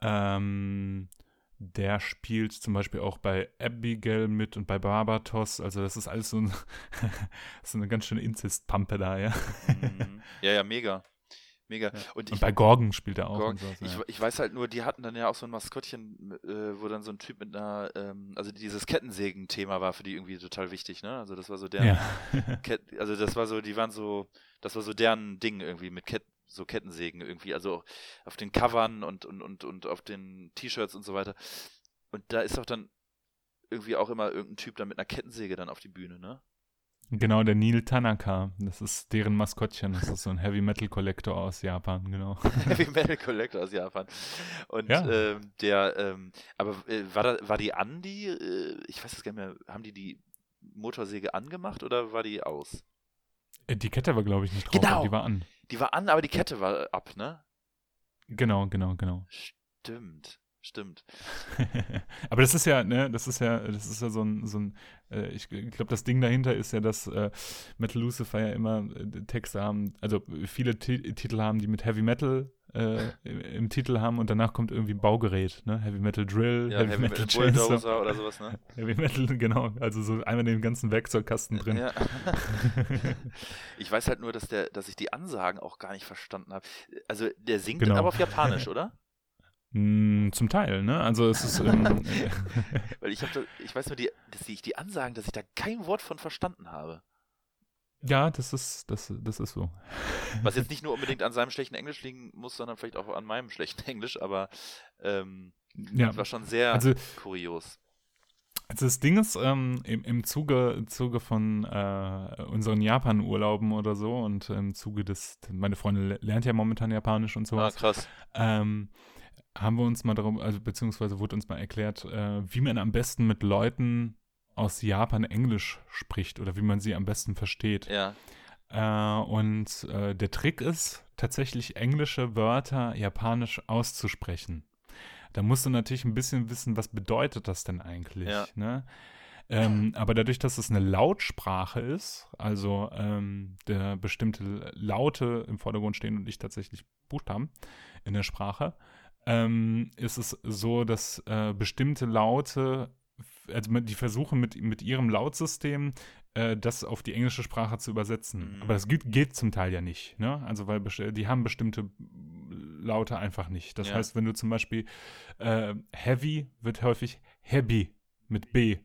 Ähm, der spielt zum Beispiel auch bei Abigail mit und bei Barbatos. Also das ist alles so, ein ist eine ganz schöne Inzestpampe da, ja. Mhm. ja, ja, mega. Mega. Und ich, Und bei Gorgon spielt er auch. Gorg- und sowas, ich, ja. ich weiß halt nur, die hatten dann ja auch so ein Maskottchen, äh, wo dann so ein Typ mit einer, ähm, also dieses Kettensägen-Thema war für die irgendwie total wichtig, ne? Also das war so deren, ja. Ket also das war so, die waren so, das war so deren Ding irgendwie mit Ket so Kettensägen irgendwie, also auf den Covern und, und, und, und auf den T-Shirts und so weiter. Und da ist doch dann irgendwie auch immer irgendein Typ dann mit einer Kettensäge dann auf die Bühne, ne? Genau, der Neil Tanaka. Das ist deren Maskottchen. Das ist so ein Heavy Metal Collector aus Japan, genau. Heavy Metal Collector aus Japan. Und ja. ähm, der, ähm, aber äh, war, da, war die an, die, äh, ich weiß es gar nicht mehr, haben die die Motorsäge angemacht oder war die aus? Äh, die Kette war, glaube ich, nicht drauf, genau. die war an. Die war an, aber die Kette war ab, ne? Genau, genau, genau. Stimmt. Stimmt. Aber das ist ja, ne, das ist ja, das ist ja so ein, so ein äh, ich glaube, das Ding dahinter ist ja, dass äh, Metal Lucifer ja immer äh, Texte haben, also viele T Titel haben, die mit Heavy Metal äh, im Titel haben und danach kommt irgendwie Baugerät, ne? Heavy Metal Drill, ja, Heavy, Heavy, Metal, Metal Bulldozer oder sowas, ne? Heavy Metal, genau, also so einmal den ganzen Werkzeugkasten drin. Ja. ich weiß halt nur, dass der, dass ich die Ansagen auch gar nicht verstanden habe. Also der singt genau. aber auf Japanisch, oder? Mm, zum Teil, ne? Also es ist. Ähm, Weil ich habe, ich weiß nur, die, dass ich die Ansagen, dass ich da kein Wort von verstanden habe. Ja, das ist, das, das ist so. Was jetzt nicht nur unbedingt an seinem schlechten Englisch liegen muss, sondern vielleicht auch an meinem schlechten Englisch, aber ähm, ja. das war schon sehr also, kurios. Also das Ding ist, ähm, im, im Zuge, Zuge von äh, unseren Japan-Urlauben oder so und im Zuge des, meine Freundin lernt ja momentan Japanisch und so. Ah, krass. Ähm, haben wir uns mal darum, also beziehungsweise wurde uns mal erklärt, äh, wie man am besten mit Leuten aus Japan Englisch spricht oder wie man sie am besten versteht. Ja. Äh, und äh, der Trick ist, tatsächlich englische Wörter japanisch auszusprechen. Da musst du natürlich ein bisschen wissen, was bedeutet das denn eigentlich. Ja. Ne? Ähm, aber dadurch, dass es eine Lautsprache ist, also ähm, der bestimmte Laute im Vordergrund stehen und nicht tatsächlich Buchstaben in der Sprache, ähm, ist es so, dass äh, bestimmte Laute, also die versuchen mit, mit ihrem Lautsystem äh, das auf die englische Sprache zu übersetzen. Mhm. Aber das geht, geht, zum Teil ja nicht, ne? Also weil die haben bestimmte Laute einfach nicht. Das ja. heißt, wenn du zum Beispiel äh, Heavy wird häufig Heavy mit B.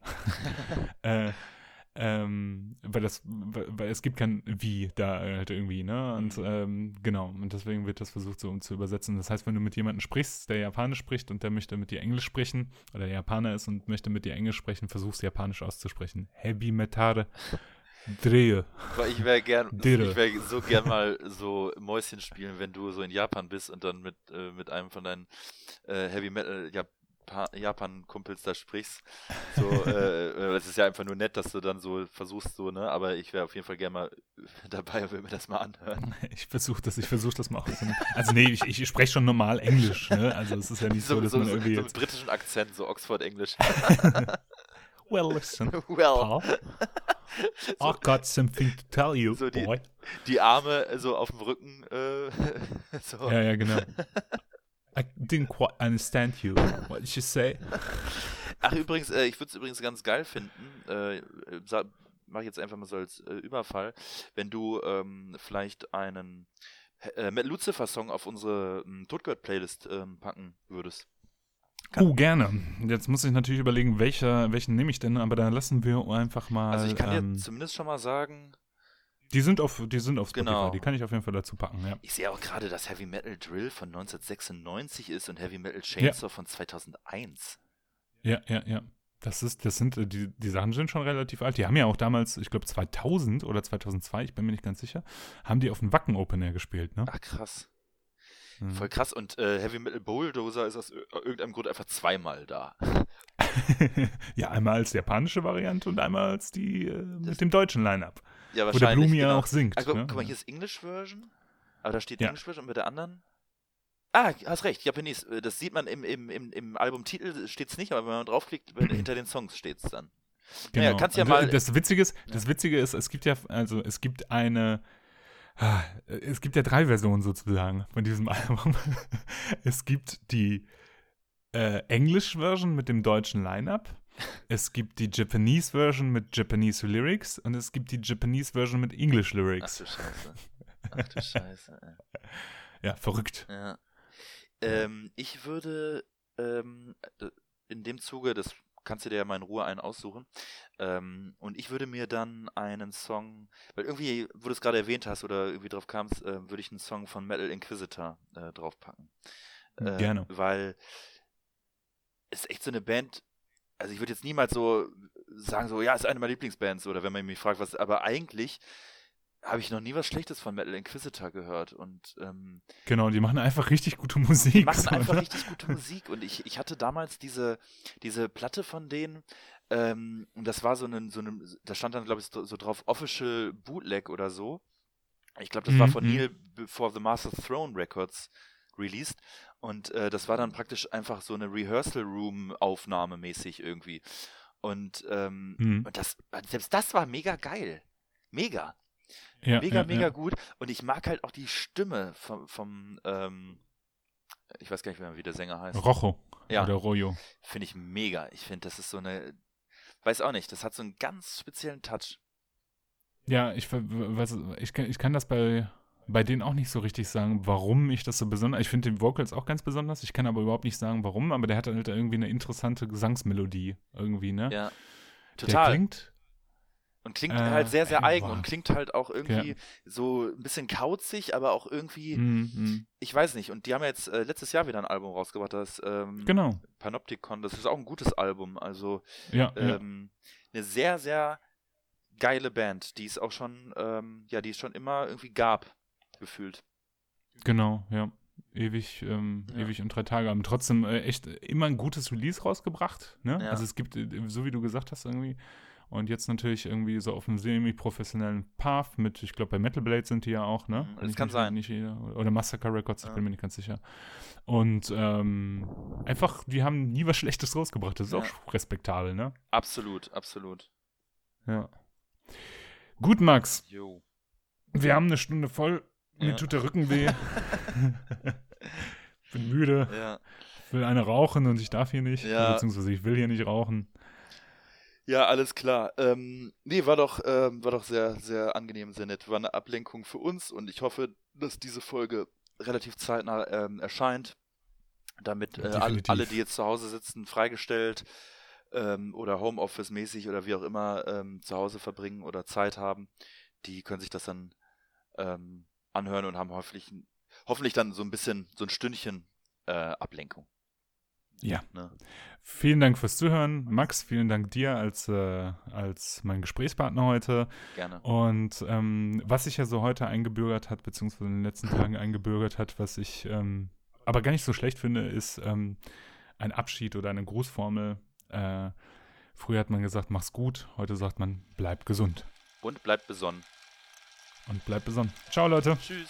äh, ähm, weil das, weil es gibt kein Wie da halt irgendwie, ne? Und mhm. ähm, genau, und deswegen wird das versucht so um zu übersetzen. Das heißt, wenn du mit jemandem sprichst, der Japanisch spricht und der möchte mit dir Englisch sprechen, oder der Japaner ist und möchte mit dir Englisch sprechen, versuchst Japanisch auszusprechen. Hebi metare Drehe. Ich wäre gern, ich wäre so gern mal so Mäuschen spielen, wenn du so in Japan bist und dann mit, äh, mit einem von deinen äh, Heavy Metal Jap Japan-Kumpels da sprichst. So, äh, äh, es ist ja einfach nur nett, dass du dann so versuchst, so, ne? Aber ich wäre auf jeden Fall gerne mal dabei und will mir das mal anhören. Ich versuche das, ich versuche das mal auch. Also nee, ich, ich spreche schon normal Englisch, ne? Also es ist ja nicht so, so dass so, man irgendwie. So, so mit britischen Akzent, so Oxford-Englisch. well, listen. Well. So, I've got something to tell you, so die, boy. Die Arme so auf dem Rücken. Äh, so. Ja, ja, genau. I didn't quite understand you. What did you say? Ach, übrigens, äh, ich würde es übrigens ganz geil finden. Äh, Mache ich jetzt einfach mal so als äh, Überfall. Wenn du ähm, vielleicht einen äh, Matt Lucifer-Song auf unsere ähm, Totgird-Playlist ähm, packen würdest. Kann. Uh, gerne. Jetzt muss ich natürlich überlegen, welcher, welchen nehme ich denn, aber dann lassen wir einfach mal. Also ich kann ähm, dir zumindest schon mal sagen, die sind auf, die sind auf Spotify, genau. die kann ich auf jeden Fall dazu packen, ja. Ich sehe auch gerade, dass Heavy Metal Drill von 1996 ist und Heavy Metal Chainsaw ja. von 2001. Ja, ja, ja. Das ist, das sind, äh, die, die Sachen sind schon relativ alt. Die haben ja auch damals, ich glaube 2000 oder 2002, ich bin mir nicht ganz sicher, haben die auf dem Wacken Open Air gespielt, ne? Ach, krass. Mhm. Voll krass. Und äh, Heavy Metal Bulldozer ist aus irgendeinem Grund einfach zweimal da. ja, einmal als japanische Variante und einmal als die äh, mit dem deutschen Line-Up. Ja, wahrscheinlich. Wo der Blumi genau. ja auch singt. Ah, guck, ne? guck, mal, hier ist English Version. Aber da steht ja. English Version und mit der anderen. Ah, hast recht, Japanese. Äh, das sieht man im, im, im, im Albumtitel, steht es nicht, aber wenn man draufklickt, hinter den Songs steht es dann. Genau. Naja, kannst ja mal. Das Witzige ist, das Witzige ist, es gibt ja, also es gibt eine. Ah, es gibt ja drei Versionen sozusagen von diesem Album. Es gibt die äh, English-Version mit dem deutschen Line-Up es gibt die Japanese Version mit Japanese Lyrics und es gibt die Japanese Version mit English Lyrics. Ach du Scheiße. Ach du Scheiße. Ey. Ja, verrückt. Ja. Ähm, ich würde ähm, in dem Zuge, das kannst du dir ja mal in Ruhe einen aussuchen. Ähm, und ich würde mir dann einen Song, weil irgendwie, wo du es gerade erwähnt hast oder irgendwie drauf kamst, äh, würde ich einen Song von Metal Inquisitor äh, draufpacken. Äh, Gerne. Weil es ist echt so eine Band, also ich würde jetzt niemals so sagen, so, ja, ist eine meiner Lieblingsbands oder wenn man mich fragt, was, aber eigentlich habe ich noch nie was Schlechtes von Metal Inquisitor gehört und ähm, genau, die machen einfach richtig gute Musik. Die machen so, einfach ne? richtig gute Musik und ich, ich hatte damals diese, diese Platte von denen ähm, und das war so ein, so eine, da stand dann glaube ich so, drauf Official Bootleg oder so. Ich glaube, das mhm. war von mhm. Neil before the Master Throne Records released und äh, das war dann praktisch einfach so eine Rehearsal Room Aufnahme mäßig irgendwie und, ähm, mhm. und das selbst das war mega geil, mega. Ja, mega, ja, mega ja. gut. Und ich mag halt auch die Stimme vom, vom ähm, ich weiß gar nicht, wie der Sänger heißt. Rojo. Ja. Oder Royo. Finde ich mega. Ich finde, das ist so eine, weiß auch nicht, das hat so einen ganz speziellen Touch. Ja, ich, was, ich, ich kann das bei, bei denen auch nicht so richtig sagen, warum ich das so besonders. Ich finde den Vocals auch ganz besonders. Ich kann aber überhaupt nicht sagen, warum. Aber der hat halt irgendwie eine interessante Gesangsmelodie irgendwie, ne? Ja. Total. Der klingt und klingt äh, halt sehr, sehr eigen und klingt halt auch irgendwie ja. so ein bisschen kauzig, aber auch irgendwie, mm, mm. ich weiß nicht. Und die haben jetzt äh, letztes Jahr wieder ein Album rausgebracht, das ähm, genau. Panopticon. Das ist auch ein gutes Album. Also ja, ähm, ja. eine sehr, sehr geile Band, die es auch schon, ähm, ja, die es schon immer irgendwie gab, gefühlt. Genau, ja. Ewig, ähm, ja. ewig und drei Tage haben. Trotzdem äh, echt immer ein gutes Release rausgebracht. Ne? Ja. Also es gibt, äh, so wie du gesagt hast, irgendwie und jetzt natürlich irgendwie so auf einem semi-professionellen Path mit, ich glaube, bei Metal Blade sind die ja auch, ne? Mhm, das kann sein. Nicht, oder Massacre Records, ich ja. bin mir nicht ganz sicher. Und ähm, einfach, die haben nie was Schlechtes rausgebracht. Das ist ja. auch respektabel, ne? Absolut, absolut. Ja. Gut, Max. Jo. Wir haben eine Stunde voll. Mir tut der Rücken weh. bin müde. Ja. Will eine rauchen und ich darf hier nicht. Ja. Beziehungsweise ich will hier nicht rauchen. Ja, alles klar. Ähm, nee, war doch, ähm, war doch sehr, sehr angenehm, sehr nett. War eine Ablenkung für uns und ich hoffe, dass diese Folge relativ zeitnah ähm, erscheint, damit äh, all, alle, die jetzt zu Hause sitzen, freigestellt ähm, oder Homeoffice-mäßig oder wie auch immer ähm, zu Hause verbringen oder Zeit haben, die können sich das dann ähm, anhören und haben hoffentlich, hoffentlich dann so ein bisschen, so ein Stündchen äh, Ablenkung. Ja. Ne? Vielen Dank fürs Zuhören. Max, vielen Dank dir als, äh, als mein Gesprächspartner heute. Gerne. Und ähm, was sich ja so heute eingebürgert hat, beziehungsweise in den letzten Tagen eingebürgert hat, was ich ähm, aber gar nicht so schlecht finde, ist ähm, ein Abschied oder eine Grußformel. Äh, früher hat man gesagt, mach's gut. Heute sagt man, bleib gesund. Und bleib besonnen. Und bleib besonnen. Ciao, Leute. Tschüss.